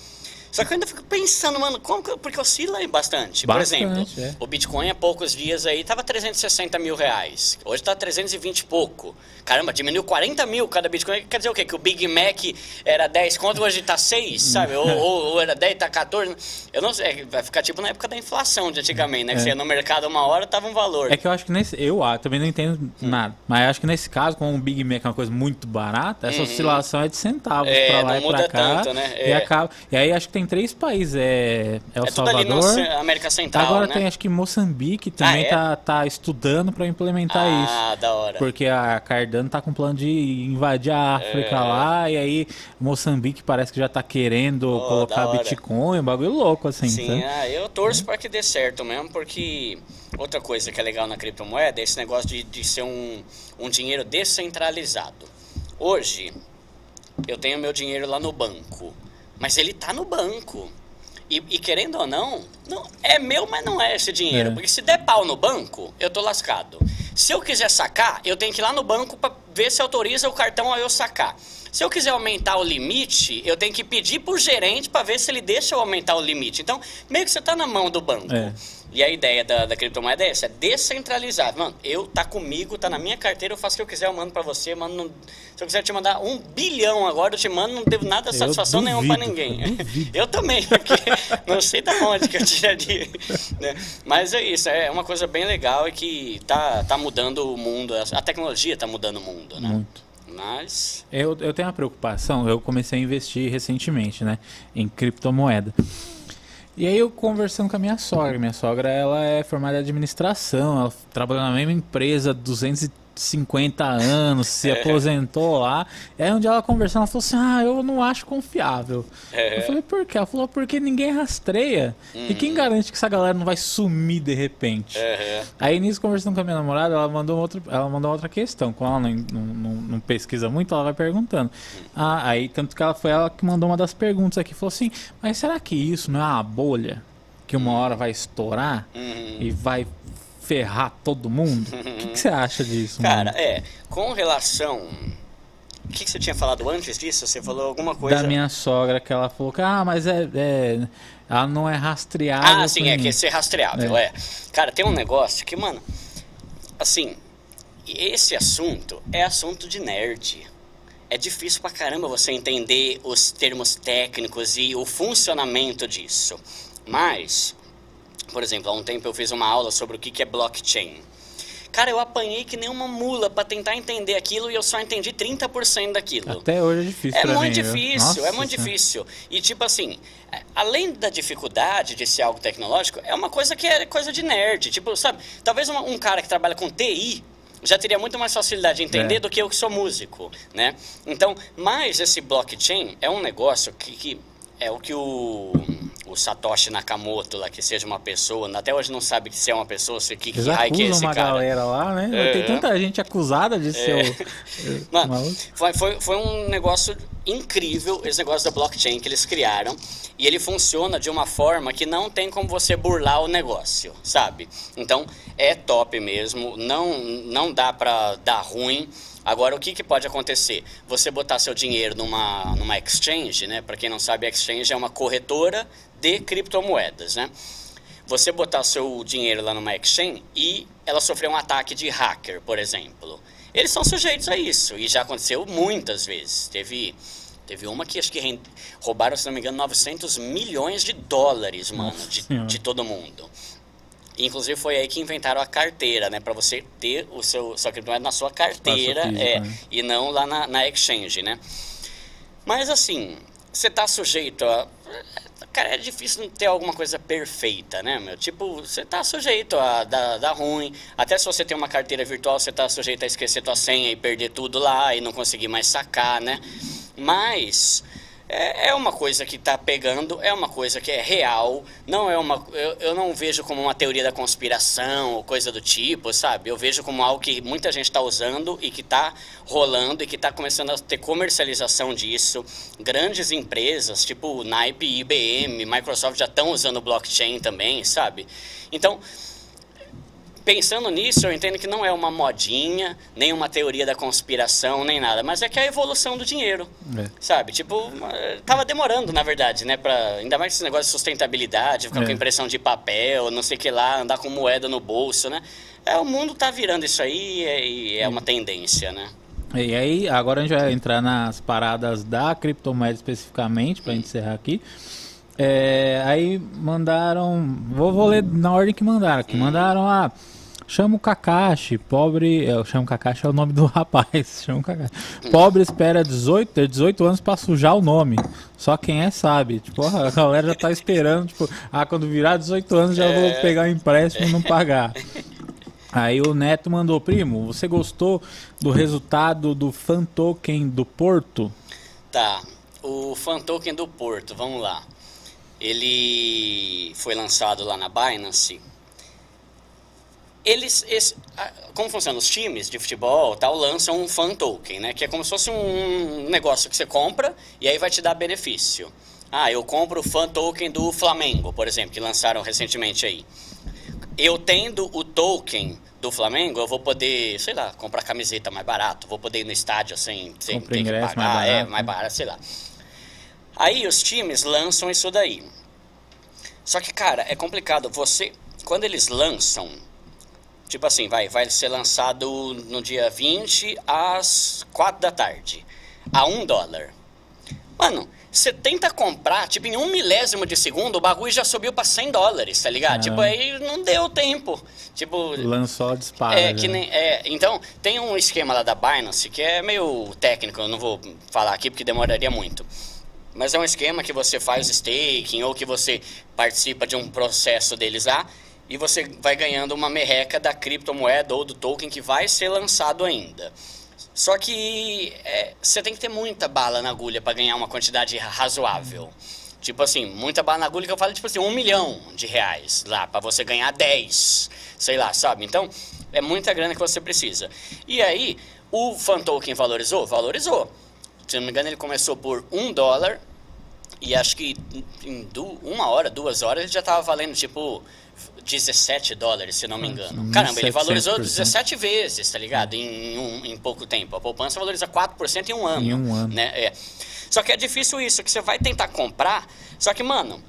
Só que eu ainda fico pensando, mano, como que, porque oscila aí bastante. Por Bastante, exemplo, é. o Bitcoin há poucos dias aí tava 360 mil reais. Hoje tá 320 e pouco. Caramba, diminuiu 40 mil cada Bitcoin. Quer dizer o quê? Que o Big Mac era 10 conto, hoje tá 6, sabe? Ou, ou, ou era 10, tá 14. Eu não sei, vai ficar tipo na época da inflação de antigamente, né? Que É. você ia no mercado uma hora, tava um valor. É que eu acho que nesse. Eu ah, também não entendo Hum. nada. Mas eu acho que nesse caso, como o Big Mac é uma coisa muito barata, essa oscilação é de centavos Uhum. É, pra lá não e muda pra cá. tanto, né? E, É. acaba, e aí acho que tem três países. É, É tudo ali Salvador. América Central, Agora né? tem acho que Moçambique também Ah, é? tá, tá estudando pra implementar isso. Ah, da hora. Porque a Cardano tá com plano de invadir a África lá, e aí Moçambique parece que já tá querendo Oh, colocar. Bitcoin, um bagulho louco assim. Sim, sabe? ah, eu torço para que dê certo mesmo, porque outra coisa que é legal na criptomoeda é esse negócio de, de ser um, um dinheiro descentralizado. Hoje, eu tenho meu dinheiro lá no banco, mas ele tá no banco. E, e querendo ou não, não, é meu, mas não é esse dinheiro. É. Porque se der pau no banco, eu tô lascado. Se eu quiser sacar, eu tenho que ir lá no banco para ver se autoriza o cartão a eu sacar. Se eu quiser aumentar o limite, eu tenho que pedir pro gerente para ver se ele deixa eu aumentar o limite. Então, meio que você tá na mão do banco. É. E a ideia da, da criptomoeda é essa, é descentralizar. Mano, eu tá comigo, tá na minha carteira, eu faço o que eu quiser, eu mando pra você, mando no- se eu quiser te mandar um bilhão agora, eu te mando, não devo nada de satisfação nenhuma pra duvido, ninguém. eu duvido. Eu também, porque não sei da onde que eu tiraria. né? Mas é isso, é uma coisa bem legal e que tá, tá mudando o mundo, a tecnologia tá mudando o mundo, né? Muito. Mas. Eu, eu tenho uma preocupação, eu comecei a investir recentemente, né, em criptomoeda. E aí eu conversando com a minha sogra. Minha sogra, ela é formada em administração, ela trabalha na mesma empresa 230 50 anos, se é. aposentou lá. é aí um dia ela conversando, ela falou assim: Ah, eu não acho confiável. É. Eu falei, por quê? Ela falou, porque ninguém rastreia. E quem uhum. garante que essa galera não vai sumir de repente? É. Aí nisso, conversando com a minha namorada, ela mandou outra, ela mandou outra questão. Como ela não, não, não, não pesquisa muito, ela vai perguntando. Uhum. Ah, aí, tanto que ela foi ela que mandou uma das perguntas aqui, falou assim: Mas será que isso não é uma bolha? que uma uhum. hora vai estourar e vai ferrar todo mundo? O que, que você acha disso, Cara, mano? é, com relação. O que, que você tinha falado antes disso? Você falou alguma coisa. Da minha sogra, que ela falou que, ah, mas é... é- ela não é rastreável. Ah, sim, é mim. que é ser rastreável, é. Cara, tem um negócio que, mano, assim, esse assunto é assunto de nerd. É difícil pra caramba você entender os termos técnicos e o funcionamento disso. Mas, por exemplo, há um tempo eu fiz uma aula sobre o que é blockchain. Cara, eu apanhei que nem uma mula pra tentar entender aquilo e eu só entendi 30% daquilo. Até hoje é difícil É muito mim, difícil, é Nossa muito Senhora. difícil. E tipo assim, é, além da dificuldade de ser algo tecnológico, é uma coisa que é coisa de nerd. Tipo, sabe, talvez uma- um cara que trabalha com TI já teria muito mais facilidade de entender É. do que eu que sou músico, né? Então, mas esse blockchain é um negócio que, que é o que o, o Satoshi Nakamoto lá, que seja uma pessoa, até hoje não sabe se é uma pessoa, se que, que raio que é esse uma cara. galera lá, né? É. Tem tanta gente acusada de ser o... Mano, foi, foi, foi um negócio incrível, esse negócio da blockchain que eles criaram. E ele funciona de uma forma que não tem como você burlar o negócio, sabe? Então, é top mesmo, não, não dá pra dar ruim. Agora, o que, que pode acontecer? Você botar seu dinheiro numa, numa exchange, né? Para quem não sabe, exchange é uma corretora de criptomoedas, né? Você botar seu dinheiro lá numa exchange e ela sofrer um ataque de hacker, por exemplo. Eles são sujeitos a isso e já aconteceu muitas vezes. Teve, teve uma que acho que rend- roubaram, se não me engano, 900 milhões de dólares, mano, de, de todo mundo. Inclusive foi aí que inventaram a carteira, né? Para você ter o seu sua criptomoeda na sua carteira, é, né? e não lá na, na exchange, né? Mas assim, você está sujeito a. Cara, é difícil ter alguma coisa perfeita, né, meu? Tipo, você está sujeito a dar, dar ruim. Até se você tem uma carteira virtual, você está sujeito a esquecer tua senha e perder tudo lá e não conseguir mais sacar, né? Mas é, é uma coisa que está pegando, é uma coisa que é real, não é uma. Eu, eu não vejo como uma teoria da conspiração ou coisa do tipo, sabe? Eu vejo como algo que muita gente está usando e que está rolando e que está começando a ter comercialização disso. Grandes empresas, tipo Nike, IBM, Microsoft já estão usando blockchain também, sabe? Então pensando nisso, eu entendo que não é uma modinha, nem uma teoria da conspiração, nem nada, mas é que é a evolução do dinheiro, é. sabe? Tipo, tava demorando, na verdade, né? Pra, ainda mais esse negócio de sustentabilidade, ficar é. com impressão de papel, não sei o que lá, andar com moeda no bolso, né? É, o mundo tá virando isso aí e é, é uma tendência, né? E aí, agora a gente vai entrar nas paradas da criptomoeda especificamente, para encerrar aqui. É, aí mandaram. Vou, vou ler na ordem que mandaram aqui. Hum. Mandaram a. Ah, Chama o Kakashi, pobre. Eu chamo Kakashi é o nome do rapaz. Chama o Kakashi. Pobre espera 18, ter 18 anos pra sujar o nome. Só quem é sabe. Tipo, a galera já tá esperando, tipo, ah, quando virar 18 anos já vou é. pegar o empréstimo e não pagar. Aí o Neto mandou, primo, você gostou do resultado do fan token do Porto? Tá. O fan token do Porto, vamos lá. Ele foi lançado lá na Binance eles, esse, como funciona os times de futebol tal lançam um fan token né? Que é como se fosse um negócio que você compra e aí vai te dar benefício. Ah eu compro o fan token do Flamengo por exemplo que lançaram recentemente aí. Eu tendo o token do Flamengo eu vou poder sei lá comprar camiseta mais barato vou poder ir no estádio sem, sem ter que pagar mais barato, é mais né? barato sei lá. Aí os times lançam isso daí. Só que cara é complicado. Você quando eles lançam Tipo assim, vai, vai ser lançado no dia 20 às 4 da tarde, a 1 dólar. Mano, você tenta comprar, tipo, em um milésimo de segundo, o bagulho já subiu para 100 dólares, tá ligado? Tipo, aí não deu tempo. Tipo. Lançou a dispara. É, que nem. É, então, tem um esquema lá da Binance que é meio técnico, eu não vou falar aqui porque demoraria muito. Mas é um esquema que você faz staking ou que você participa de um processo deles lá e você vai ganhando uma merreca da criptomoeda ou do token que vai ser lançado ainda. Só que é, você tem que ter muita bala na agulha para ganhar uma quantidade razoável. Tipo assim, muita bala na agulha que eu falo, tipo assim, um milhão de reais lá, para você ganhar 10, sei lá, sabe? Então, é muita grana que você precisa. E aí, o fan token valorizou? Valorizou. Se não me engano, ele começou por um dólar e acho que em uma hora, duas horas, ele já tava valendo, tipo, 17 dólares, se não me engano. Caramba, ele valorizou 17 vezes, tá ligado? Em, um, em pouco tempo. A poupança valoriza 4% em um ano. Em um ano. Né? É. Só que é difícil isso, que você vai tentar comprar, só que, mano,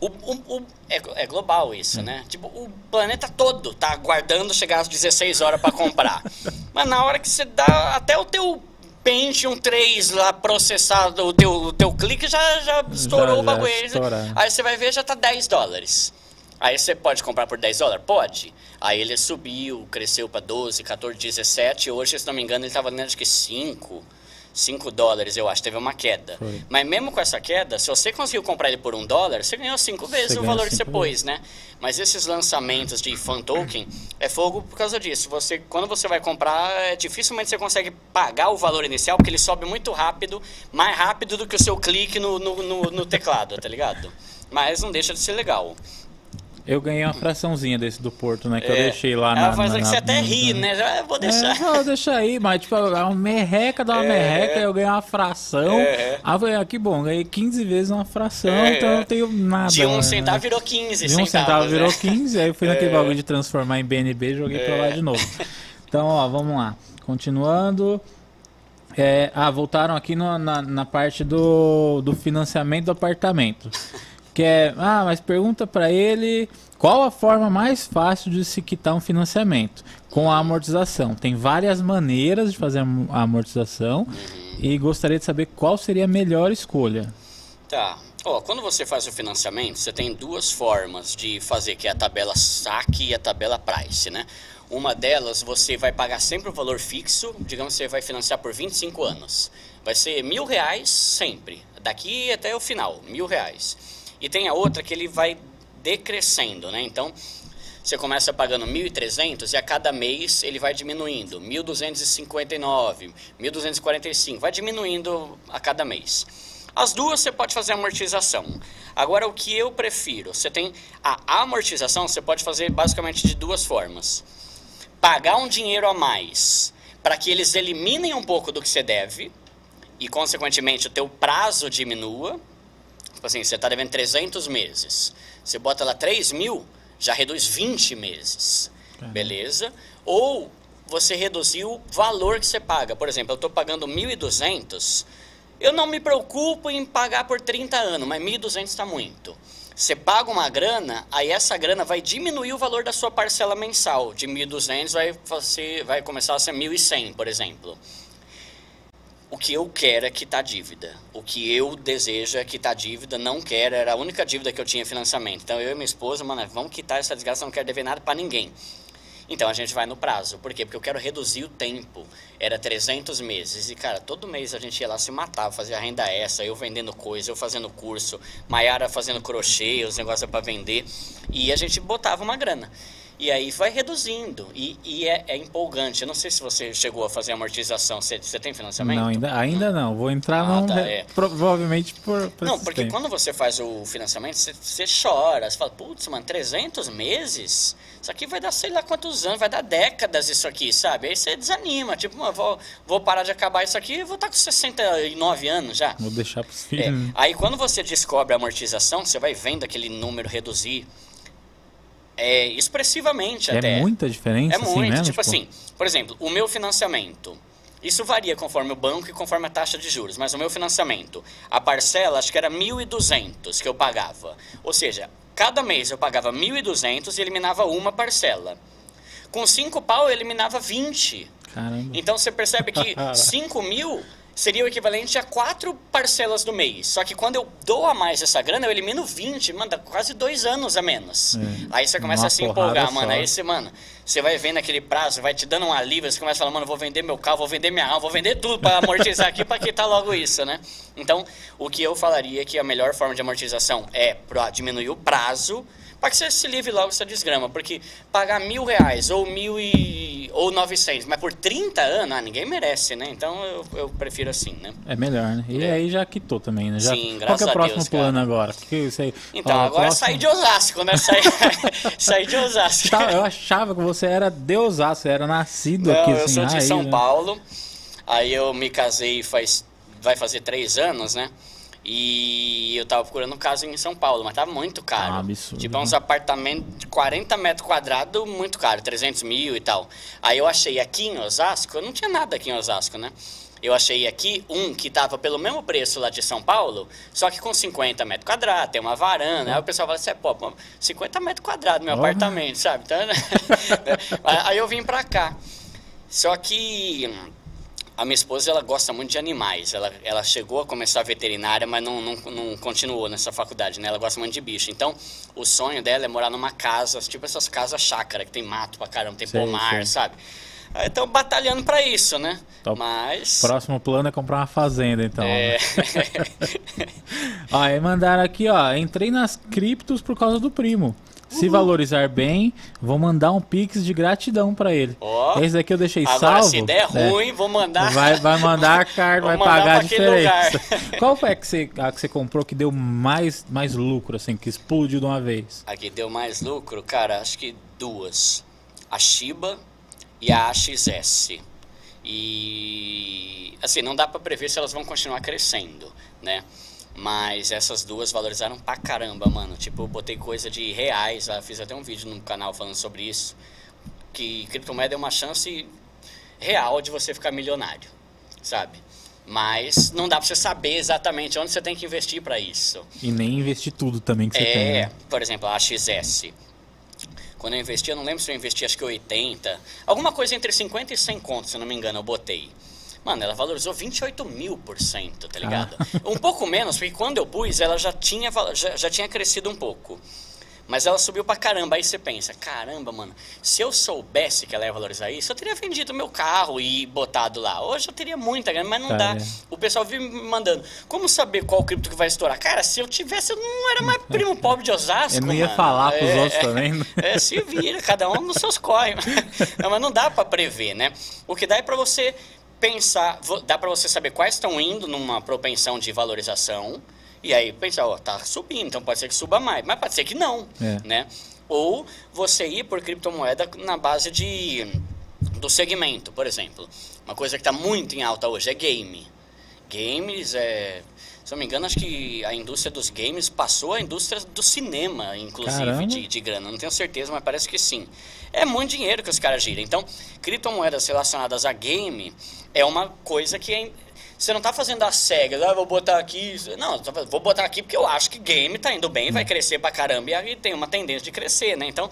o, o, o, é, é, global isso, hum. né? Tipo, o planeta todo tá aguardando chegar às 16 horas para comprar. Mas na hora que você dá até o teu Pentium 3 lá processado, o teu, o teu clique já, já estourou já, o bagulho. Aí você vai ver, já tá 10 dólares. Aí você pode comprar por 10 dólares? Pode. Aí ele subiu, cresceu para 12, 14, 17. Hoje, se não me engano, ele estava valendo acho que 5. 5 dólares, eu acho, teve uma queda. Foi. Mas mesmo com essa queda, se você conseguiu comprar ele por um dólar, você ganhou cinco vezes você o valor que você pôs, né? Mas esses lançamentos de fan token é fogo por causa disso. Você, quando você vai comprar, é, dificilmente você consegue pagar o valor inicial, porque ele sobe muito rápido, mais rápido do que o seu clique no, no, no, no teclado, tá ligado? Mas não deixa de ser legal. Eu ganhei uma fraçãozinha desse do Porto, né? Que é. eu deixei lá na. Faz na, que você até ri, né? Já vou deixar. É, vou deixar aí, mas tipo, é uma merreca dá uma é. merreca, eu ganhei uma fração. É. Ah, falei, ah, que bom, ganhei 15 vezes uma fração, é. então eu não tenho nada. De um né? centavo virou 15 De um centavo virou 15, aí eu fui naquele é. bagulho de transformar em BNB e joguei pra lá de novo. Então, ó, vamos lá. Continuando. É, ah, voltaram aqui no, na, na parte do, do financiamento do apartamento. Que é, ah, mas pergunta para ele qual a forma mais fácil de se quitar um financiamento com a amortização. Tem várias maneiras de fazer a amortização e gostaria de saber qual seria a melhor escolha. Tá. Oh, quando você faz o financiamento, você tem duas formas de fazer, que é a tabela saque e a tabela price, né? Uma delas, você vai pagar sempre o valor fixo, digamos que você vai financiar por 25 anos. vai ser mil reais sempre, daqui até o final, mil reais. E tem a outra que ele vai decrescendo, né? Então, você começa pagando 1.300 e a cada mês ele vai diminuindo, 1.259, 1.245, vai diminuindo a cada mês. As duas você pode fazer amortização. Agora, o que eu prefiro? Você tem a amortização, você pode fazer basicamente de duas formas. Pagar um dinheiro a mais para que eles eliminem um pouco do que você deve e, consequentemente, o teu prazo diminua. Tipo assim, você está devendo 300 meses. Você bota lá 3 mil, já reduz 20 meses. Uhum. Beleza? Ou você reduziu o valor que você paga. Por exemplo, eu estou pagando 1.200, eu não me preocupo em pagar por 30 anos, mas 1.200 está muito. Você paga uma grana, aí essa grana vai diminuir o valor da sua parcela mensal. De 1.200 vai, vai começar a ser 1.100, por exemplo. O que eu quero é quitar dívida. O que eu desejo é quitar dívida. Não quero, era a única dívida que eu tinha financiamento. Então eu e minha esposa, mano, vamos quitar essa desgraça, não quero dever nada para ninguém. Então a gente vai no prazo. Por quê? Porque eu quero reduzir o tempo. Era 300 meses. E, cara, todo mês a gente ia lá se matar, fazia renda essa, eu vendendo coisa, eu fazendo curso, Maiara fazendo crochê, os negócios para vender. E a gente botava uma grana. E aí vai reduzindo. E, e é, é, empolgante. Eu não sei se você chegou a fazer amortização. Você, você tem financiamento? Não, ainda, ainda não. Vou entrar ah, num. Tá, é. Provavelmente por. por não, porque tempo. quando você faz o financiamento, você, você chora. Você fala, putz, mano, 300 meses? Isso aqui vai dar sei lá quantos anos, vai dar décadas isso aqui, sabe? Aí você desanima. Tipo, mano, vou, vou parar de acabar isso aqui e vou estar com 69 anos já. Vou deixar pros filhos. É. Aí quando você descobre a amortização, você vai vendo aquele número reduzir é, expressivamente é até. É muita diferença? É assim muito. Mesmo, tipo, tipo assim, por exemplo, o meu financiamento. Isso varia conforme o banco e conforme a taxa de juros, mas o meu financiamento, a parcela acho que era 1.200 que eu pagava. Ou seja, cada mês eu pagava 1.200 e eliminava uma parcela. Com 5 pau eu eliminava 20. Caramba. Então você percebe que 5 mil seria o equivalente a quatro parcelas do mês. Só que quando eu dou a mais essa grana, eu elimino 20, manda quase dois anos a menos. É. Aí você começa a se empolgar, mano. Aí você, mano, você vai vendo aquele prazo, vai te dando um alívio, você começa a falar, mano, vou vender meu carro, vou vender minha alma, vou vender tudo para amortizar aqui para quitar logo isso, né? Então, o que eu falaria é que a melhor forma de amortização é para diminuir o prazo para que você se livre logo dessa desgrama. Porque pagar mil reais ou mil e, ou novecentos, mas por 30 anos, ah, ninguém merece, né? Então eu, eu prefiro assim, né? É melhor, né? E é. aí já quitou também, né? Já, Sim, graças Qual é o próximo Deus, plano cara. agora? Que, que então, agora é próximo... sair de Osasco, né? Sair, sair de Osasco. Tá, eu achava que você era de Osasco, era nascido Não, aqui. eu assim, sou de São né? Paulo. Aí eu me casei faz... Vai fazer três anos, né? E eu tava procurando casa em São Paulo, mas tava muito caro. Ah, absurdo. Tipo, é uns apartamentos de 40 metros quadrados, muito caro, 300 mil e tal. Aí eu achei aqui em Osasco, eu não tinha nada aqui em Osasco, né? Eu achei aqui um que tava pelo mesmo preço lá de São Paulo, só que com 50 metros quadrados, tem uma varanda. Aí o pessoal fala assim, é, pô, 50 metros quadrados meu apartamento, sabe? Então, aí eu vim pra cá. Só que a minha esposa ela gosta muito de animais. Ela, ela chegou a começar a veterinária, mas não, não, não continuou nessa faculdade, né? Ela gosta muito de bicho. Então, o sonho dela é morar numa casa, tipo essas casas chácara, que tem mato pra caramba, tem pomar, sabe? Estão batalhando para isso, né? Então, Mas. Próximo plano é comprar uma fazenda, então. É. ó, aí mandaram aqui, ó. Entrei nas criptos por causa do primo. Se valorizar bem, vou mandar um pix de gratidão para ele. Oh, Esse daqui eu deixei agora, salvo. se der é. ruim, vou mandar. Vai, vai mandar a carta, vai pagar a diferença. Qual foi a que, você, a que você comprou que deu mais, mais lucro, assim, que explodiu de uma vez? A que deu mais lucro, cara, acho que duas. A Shiba e a AXS. E assim, não dá para prever se elas vão continuar crescendo, né? Mas essas duas valorizaram pra caramba, mano. Tipo, eu botei coisa de reais, lá, fiz até um vídeo no canal falando sobre isso. Que criptomoeda é uma chance real de você ficar milionário, sabe? Mas não dá pra você saber exatamente onde você tem que investir para isso. E nem investir tudo também que você é, tem. É, né? por exemplo, a XS. Quando eu investi, eu não lembro se eu investi acho que 80. Alguma coisa entre 50 e 100 contos, se eu não me engano, eu botei. Mano, ela valorizou 28 mil por cento, tá ligado? Ah. Um pouco menos, porque quando eu pus, ela já tinha, já, já tinha crescido um pouco. Mas ela subiu pra caramba. Aí você pensa, caramba, mano, se eu soubesse que ela ia valorizar isso, eu teria vendido meu carro e botado lá. Hoje eu teria muita grana, mas não tá, dá. É. O pessoal vive me mandando. Como saber qual cripto que vai estourar? Cara, se eu tivesse, eu não era mais primo pobre de Osasco. Eu não ia mano. falar pros é, outros também. Né? É, se vira, cada um nos seus corre. não, mas não dá para prever, né? O que dá é para você pensar, dá para você saber quais estão indo numa propensão de valorização e aí pensar, ó, tá subindo, então pode ser que suba mais, mas pode ser que não, é. né? Ou você ir por criptomoeda na base de do segmento, por exemplo. Uma coisa que está muito em alta hoje é game. Games é se eu não me engano, acho que a indústria dos games passou a indústria do cinema, inclusive, de, de, grana. Não tenho certeza, mas parece que sim. É muito dinheiro que os caras giram. Então, criptomoedas relacionadas a game é uma coisa que é, você não está fazendo a cega, ah, vou botar aqui. Não, vou botar aqui porque eu acho que game está indo bem, vai hum. crescer pra caramba e aí tem uma tendência de crescer, né? Então,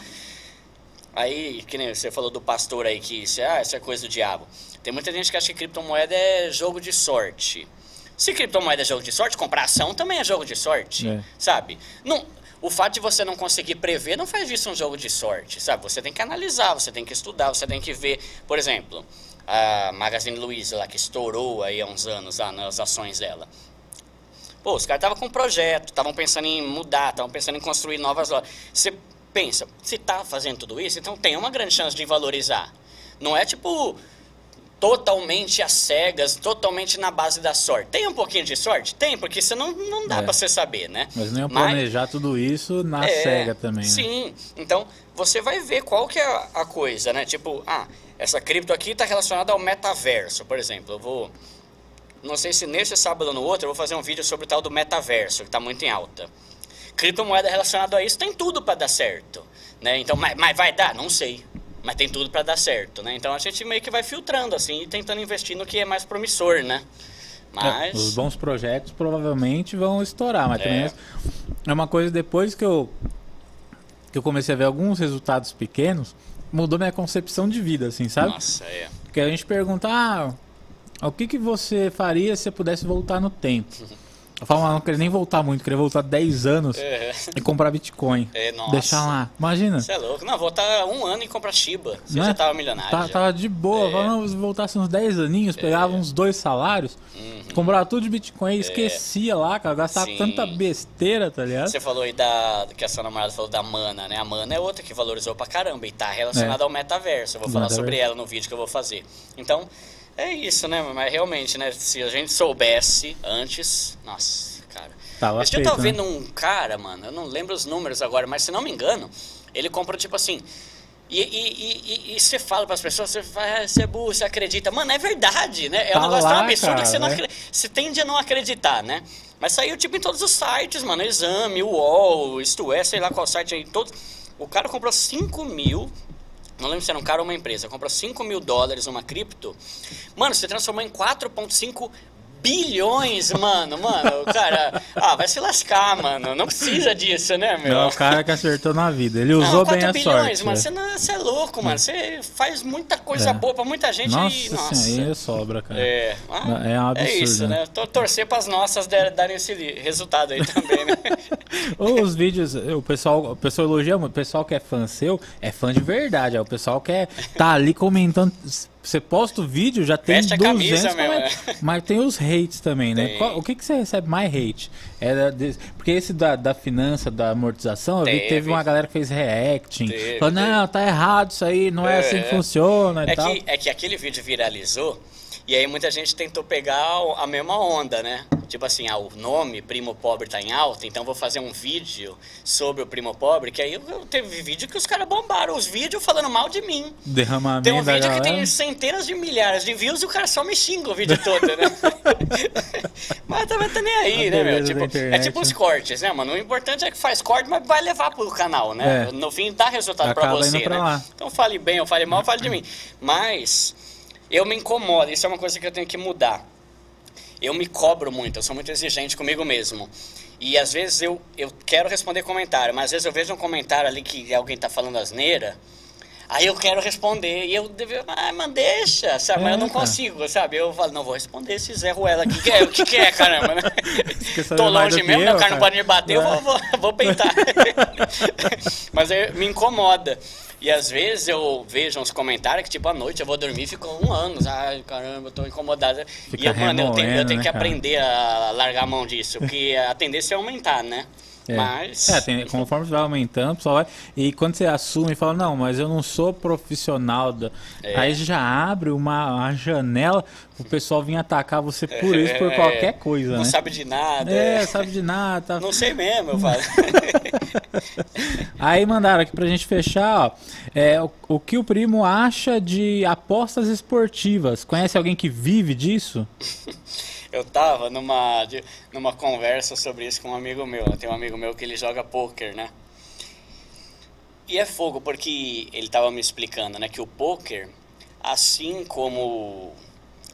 aí, que nem você falou do pastor aí, que isso, ah, isso é coisa do diabo. Tem muita gente que acha que criptomoeda é jogo de sorte. Se criptomoeda é jogo de sorte, comprar ação também é jogo de sorte, é. sabe? Não, o fato de você não conseguir prever não faz disso um jogo de sorte, sabe? Você tem que analisar, você tem que estudar, você tem que ver. Por exemplo, a Magazine Luiza lá que estourou aí há uns anos lá nas ações dela. Pô, os caras estavam com um projeto, estavam pensando em mudar, estavam pensando em construir novas lojas. Você pensa, se está fazendo tudo isso, então tem uma grande chance de valorizar. Não é tipo totalmente às cegas, totalmente na base da sorte. Tem um pouquinho de sorte? Tem, porque senão não dá é. para você saber, né? Mas nem planejar Mas, tudo isso na é, cega também. Né? Sim, então você vai ver qual que é a coisa, né? Tipo, ah, essa cripto aqui está relacionada ao metaverso, por exemplo. Eu vou. Não sei se nesse sábado ou no outro eu vou fazer um vídeo sobre o tal do metaverso, que está muito em alta. Criptomoeda relacionada a isso tem tudo para dar certo. Né? Então, mas, mas vai dar? Não sei. Mas tem tudo para dar certo, né? Então a gente meio que vai filtrando assim e tentando investir no que é mais promissor, né? Mas... É, os bons projetos provavelmente vão estourar, mas é. também é uma coisa depois que eu que eu comecei a ver alguns resultados pequenos, mudou minha concepção de vida, assim, sabe? Nossa, é. Porque a gente pergunta, ah, o que, que você faria se você pudesse voltar no tempo? Eu falo, não queria nem voltar muito, queria voltar 10 anos é. e comprar Bitcoin. É, nossa. Deixar lá. Imagina. Você é louco. Não, voltar um ano e comprar Shiba. Você não já é? tava milionário. Tá, já. Tava de boa. É. Falando, se voltasse uns 10 aninhos, pegava é. uns dois salários, uhum. comprava tudo de Bitcoin e é. esquecia lá, cara. Gastava Sim. tanta besteira, tá ligado? Você falou aí da. que a sua namorada falou da Mana, né? A Mana é outra que valorizou pra caramba e tá relacionada é. ao metaverso. Eu vou falar sobre ela no vídeo que eu vou fazer. Então. É isso, né? Mas realmente, né? Se a gente soubesse antes, nossa, Tava Esse dia eu tava né? vendo um cara, mano, eu não lembro os números agora, mas se não me engano, ele comprou tipo assim. E você fala para as pessoas, você vai, você é burro, você acredita. Mano, é verdade, né? É um tá negócio lá, tão absurdo cara, que você, não né? você tende a não acreditar, né? Mas saiu tipo em todos os sites, mano. Exame, UOL, isto é, sei lá qual site aí. Todo... O cara comprou 5 mil não lembro se era um cara ou uma empresa, comprou 5 mil dólares uma cripto. Mano, você transformou em 4,5 bilhões, mano, mano, cara, ah, vai se lascar, mano, não precisa disso, né, meu? Não, o cara que acertou na vida, ele usou não, bem a bilhões, sorte. Mano, você, é louco, mano, você faz muita coisa é. boa pra muita gente nossa e, nossa. Aí sobra, cara. É, ah, é um absurdo. É isso, né? né? Torcer pras nossas darem esse resultado aí também, né? Os vídeos, o pessoal, o pessoal elogia muito, o pessoal que é fã seu, é fã de verdade, é o pessoal que é, tá ali comentando você posta o vídeo, já tem Veste 200 camisa, é. mas tem os hates também, né? Qual, o que, que você recebe mais hate? É de, porque esse da, da finança, da amortização, eu teve. vi que teve uma galera que fez reacting. Teve, falou, não, tá errado isso aí, não é, é assim que funciona é e tal. Que, é que aquele vídeo viralizou e aí muita gente tentou pegar a mesma onda, né? Tipo assim, ah, o nome Primo Pobre tá em alta, então vou fazer um vídeo sobre o Primo Pobre, que aí eu, teve vídeo que os caras bombaram os vídeos falando mal de mim. Derramamento Tem um vídeo que tem centenas de milhares de views e o cara só me xinga o vídeo todo, né? mas também tá nem aí, a né, meu? Tipo, é tipo os cortes, né, mano? O importante é que faz corte, mas vai levar pro canal, né? É. No fim dá resultado pra você, pra né? Lá. Então fale bem ou fale mal, fale de mim. Mas eu me incomodo, isso é uma coisa que eu tenho que mudar. Eu me cobro muito, eu sou muito exigente comigo mesmo. E às vezes eu, eu quero responder comentário, mas às vezes eu vejo um comentário ali que alguém está falando asneira. Aí eu quero responder. E eu deve, ah, mas deixa, sabe? É, eu não consigo, sabe? Eu falo, não, vou responder esse Zé Ruela aqui. Que é, o que, que é, caramba, né? Tô longe mesmo, o cara não pode me bater, eu vou, vou, vou peitar. mas me incomoda. E às vezes eu vejo uns comentários que, tipo, à noite eu vou dormir e fico um ano. Ai, caramba, eu tô incomodado. Fica e, eu, mano, eu tenho, eu tenho né, que aprender a largar a mão disso, porque a tendência é aumentar, né? É. Mas. É, tem, conforme você vai aumentando, o pessoal vai. E quando você assume e fala, não, mas eu não sou profissional. Da... É. Aí já abre uma, uma janela o pessoal vir atacar você por isso, por é. qualquer coisa. Não né? sabe de nada. É, sabe de nada. Tá... Não sei mesmo, eu falo. Aí mandaram aqui pra gente fechar, ó. É, o, o que o primo acha de apostas esportivas? Conhece alguém que vive disso? eu tava numa, numa conversa sobre isso com um amigo meu. Tem um amigo meu que ele joga poker, né? E é fogo, porque ele tava me explicando, né, que o poker, assim como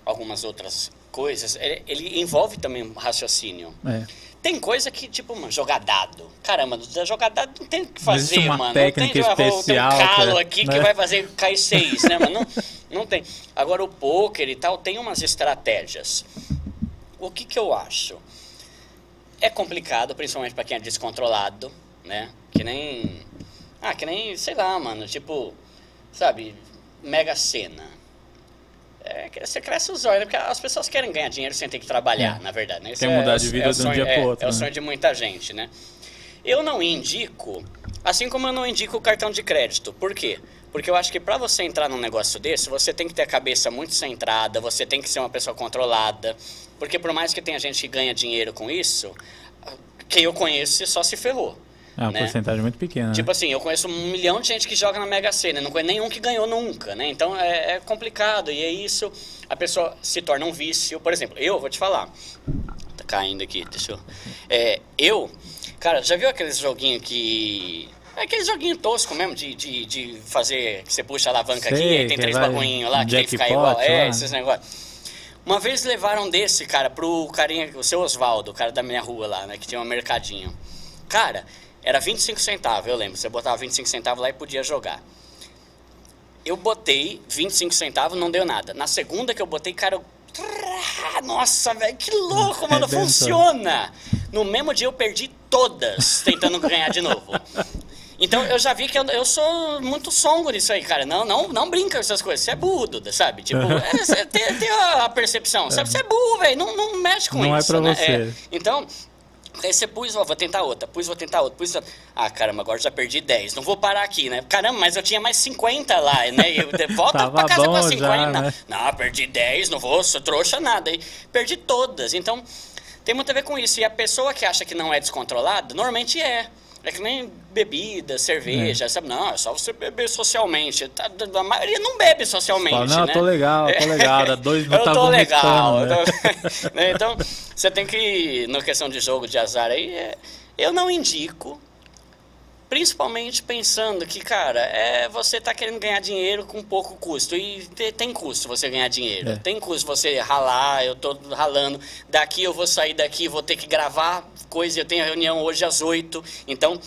algumas outras coisas, ele, ele envolve também raciocínio. É. Tem coisa que, tipo, mano, jogar dado. Caramba, jogar dado não tem o que fazer, uma mano. Técnica não tem, especial, tem um calo aqui né? que vai fazer cair seis, né, mano? Não, não tem. Agora, o poker e tal tem umas estratégias. O que, que eu acho? É complicado, principalmente para quem é descontrolado, né? Que nem. Ah, que nem, sei lá, mano, tipo, sabe, Mega Sena. É, você cresce os olhos, porque as pessoas querem ganhar dinheiro sem ter que trabalhar, é. na verdade. Né? Quer mudar é, de vida é de um dia para outro. É, é o sonho de muita gente, né? Eu não indico, assim como eu não indico o cartão de crédito. Por quê? Porque eu acho que para você entrar num negócio desse, você tem que ter a cabeça muito centrada, você tem que ser uma pessoa controlada. Porque por mais que tenha gente que ganha dinheiro com isso, quem eu conheço só se ferrou. É uma né? porcentagem muito pequena. Tipo né? assim, eu conheço um milhão de gente que joga na Mega Sena, não conheço nenhum que ganhou nunca, né? Então é, é complicado e é isso, a pessoa se torna um vício. Por exemplo, eu vou te falar, tá caindo aqui, deixa eu... É, eu, cara, já viu aqueles joguinhos que é aquele joguinho tosco mesmo, de, de, de fazer. que você puxa a alavanca Sei, aqui, tem três bagulhinhos lá, que tem que ficar igual. É, lá. esses negócios. Uma vez levaram desse, cara, pro carinha, o seu Oswaldo, o cara da minha rua lá, né, que tinha um mercadinho. Cara, era 25 centavos, eu lembro. Você botava 25 centavos lá e podia jogar. Eu botei 25 centavos, não deu nada. Na segunda que eu botei, cara, eu... Nossa, velho, que louco, mano, funciona! No mesmo dia eu perdi todas tentando ganhar de novo. Então eu já vi que eu, eu sou muito songo nisso aí, cara. Não, não, não brinca com essas coisas. Você é burro, Duda, sabe? Tipo, é, você tem, tem, a percepção, sabe? Você é burro, velho. Não, não mexe com não isso. Não é né? pra você. É. Então, Aí você pus, ó, vou tentar outra, pus, vou tentar outra, pus. Ah, caramba, agora já perdi 10. Não vou parar aqui, né? Caramba, mas eu tinha mais 50 lá, né? E eu, volta pra casa com a 50. Já, né? Não, perdi 10, não vou, sou trouxa nada. aí perdi todas. Então, tem muito a ver com isso. E a pessoa que acha que não é descontrolada, normalmente é. É que nem bebida, cerveja, é. sabe? Não, é só você beber socialmente. Tá, a maioria não bebe socialmente, Fala, não, né? tô legal, tô legal. Dá dois eu tô legal. Né? Tô... então, você tem que, na questão de jogo de azar aí, é, eu não indico Principalmente pensando que, cara, é, você está querendo ganhar dinheiro com pouco custo. E te, tem custo você ganhar dinheiro. É. Tem custo você ralar, eu estou ralando. Daqui eu vou sair daqui, vou ter que gravar coisa. Eu tenho reunião hoje às 8. Então,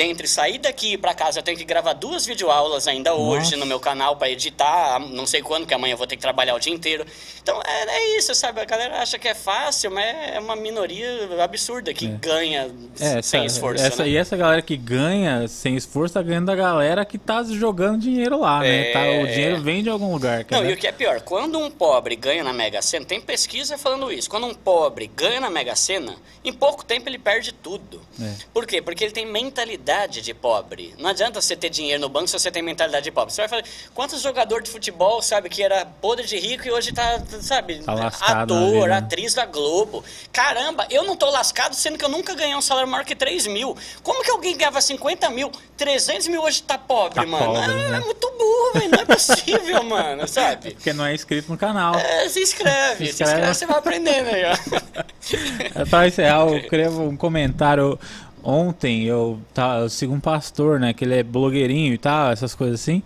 dentre sair daqui para casa, eu tenho que gravar duas videoaulas ainda Nossa. hoje no meu canal para editar, não sei quando, que amanhã eu vou ter que trabalhar o dia inteiro. Então é, é isso, sabe? A galera acha que é fácil, mas é uma minoria absurda que é. ganha é, sem essa, esforço. Essa, né? E essa galera que ganha sem esforço tá ganhando da galera que tá jogando dinheiro lá, né? Tá, o é. dinheiro vem de algum lugar. Não, e o que é pior, quando um pobre ganha na Mega Sena, tem pesquisa falando isso, quando um pobre ganha na Mega Sena, em pouco tempo ele perde tudo. É. Por quê? Porque ele tem mentalidade mentalidade de pobre. Não adianta você ter dinheiro no banco se você tem mentalidade de pobre. Você vai falar, quantos jogadores de futebol, sabe, que era podre de rico e hoje tá, sabe, tá ator, né? atriz da Globo. Caramba, eu não tô lascado sendo que eu nunca ganhei um salário maior que 3 mil. Como que alguém ganhava 50 mil, 300 mil hoje tá pobre, tá mano? Pobre, é, né? é, muito burro, velho. Não é possível, mano, sabe? Porque não é inscrito no canal. É, se inscreve, se inscreve, se inscreve você vai aprendendo aí, ó. Para encerrar, eu queria um comentário ontem eu, tá, eu sigo um pastor, né? Que ele é blogueirinho e tal, essas coisas assim.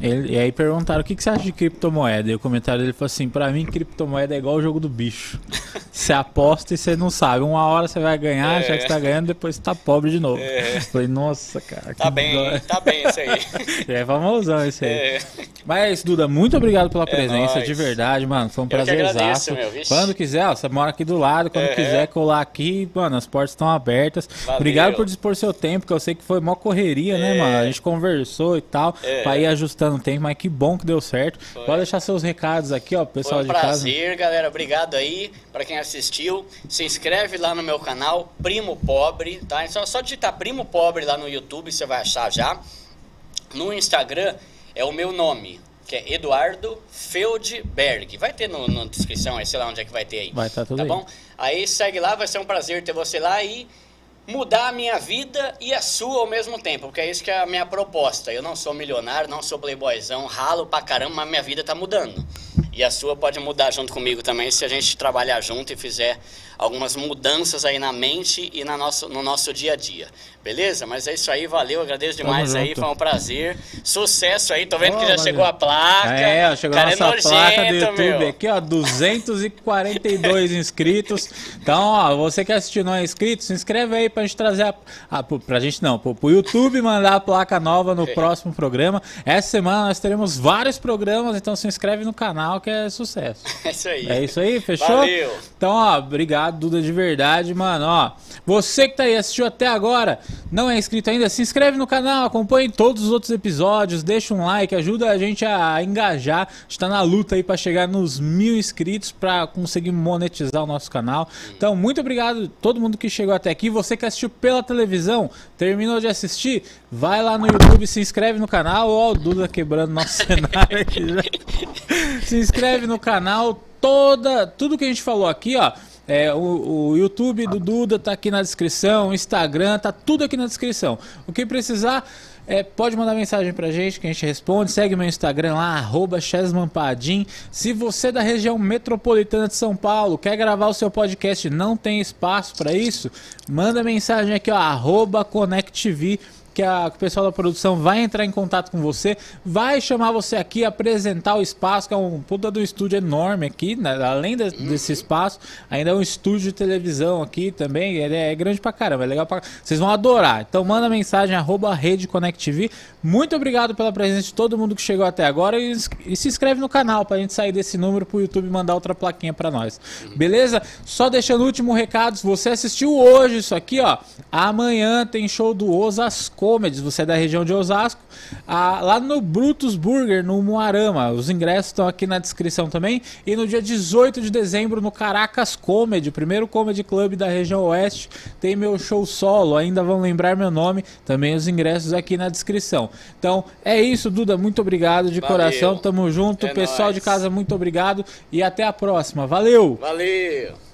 Ele, e aí perguntaram o que, que você acha de criptomoeda. E o comentário dele falou assim: pra mim, criptomoeda é igual o jogo do bicho. Você aposta e você não sabe. Uma hora você vai ganhar, é. já que você tá ganhando, depois você tá pobre de novo. É. Falei, nossa, cara. Tá bem, dó. tá bem isso aí. é famosão isso aí. É. Mas, Duda, muito obrigado pela é presença, é de verdade, mano. Foi um prazer exato. Quando quiser, ó, você mora aqui do lado, quando quiser colar aqui, mano, as portas estão abertas. Valeu. Obrigado por dispor seu tempo, que eu sei que foi mó correria, né, mano? A gente conversou e tal, pra ir ajustando o tempo, mas que bom que deu certo. Foi. Pode deixar seus recados aqui, ó, pessoal foi um de prazer, casa. prazer, galera. Obrigado aí pra quem assistiu. Se inscreve lá no meu canal, Primo Pobre, tá? Só, só digitar Primo Pobre lá no YouTube, você vai achar já. No Instagram é o meu nome, que é Eduardo Feldberg. Vai ter no, na descrição aí, sei lá onde é que vai ter aí. Vai estar tá tudo tá aí. bom? Aí segue lá, vai ser um prazer ter você lá e mudar a minha vida e a sua ao mesmo tempo, porque é isso que é a minha proposta. Eu não sou milionário, não sou playboyzão, ralo pra caramba, mas minha vida tá mudando. E a sua pode mudar junto comigo também se a gente trabalhar junto e fizer algumas mudanças aí na mente e na nosso, no nosso dia a dia. Beleza? Mas é isso aí, valeu, agradeço demais aí, foi um prazer. Sucesso aí, tô vendo oh, que já valeu. chegou a placa. É, chegou a nossa é nojento, placa do YouTube meu. aqui, ó, 242 inscritos. Então, ó, você que assistiu não é inscrito, se inscreve aí pra gente trazer a, a pra gente não, pro, pro YouTube mandar a placa nova no próximo programa. Essa semana nós teremos vários programas, então se inscreve no canal que é sucesso. É isso aí. É isso aí, fechou? Valeu. Então, ó, obrigado obrigado, Duda, de verdade, mano. Ó, você que tá aí, assistiu até agora, não é inscrito ainda, se inscreve no canal, acompanhe todos os outros episódios, deixa um like, ajuda a gente a engajar. A gente tá na luta aí para chegar nos mil inscritos para conseguir monetizar o nosso canal. Então, muito obrigado a todo mundo que chegou até aqui. Você que assistiu pela televisão, terminou de assistir, vai lá no YouTube, se inscreve no canal. Ó, o Duda quebrando nosso cenário já. Se inscreve no canal. Toda, tudo que a gente falou aqui, ó, é, o, o, YouTube do Duda tá aqui na descrição, o Instagram tá tudo aqui na descrição. O que precisar, é, pode mandar mensagem pra gente que a gente responde. Segue meu Instagram lá, arroba Se você é da região metropolitana de São Paulo, quer gravar o seu podcast não tem espaço para isso, manda mensagem aqui, ó, arroba ConnectV que, a, que o pessoal da produção vai entrar em contato com você, vai chamar você aqui, apresentar o espaço, que é um puta do estúdio enorme aqui, né? além de, uhum. desse espaço, ainda é um estúdio de televisão aqui também, ele é grande pra caramba, é legal pra Vocês vão adorar. Então manda mensagem, arroba Rede Connect. Muito obrigado pela presença de todo mundo que chegou até agora e, e se inscreve no canal pra gente sair desse número pro YouTube mandar outra plaquinha pra nós. Uhum. Beleza? Só deixando o último recado, se você assistiu hoje isso aqui, ó, amanhã tem show do Osasco Comedy, você é da região de Osasco, ah, lá no Brutus Burger, no Moarama. Os ingressos estão aqui na descrição também. E no dia 18 de dezembro, no Caracas Comedy, primeiro comedy club da região oeste, tem meu show solo. Ainda vão lembrar meu nome, também os ingressos aqui na descrição. Então é isso, Duda. Muito obrigado de Valeu. coração. Tamo junto. É Pessoal nóis. de casa, muito obrigado. E até a próxima. Valeu! Valeu!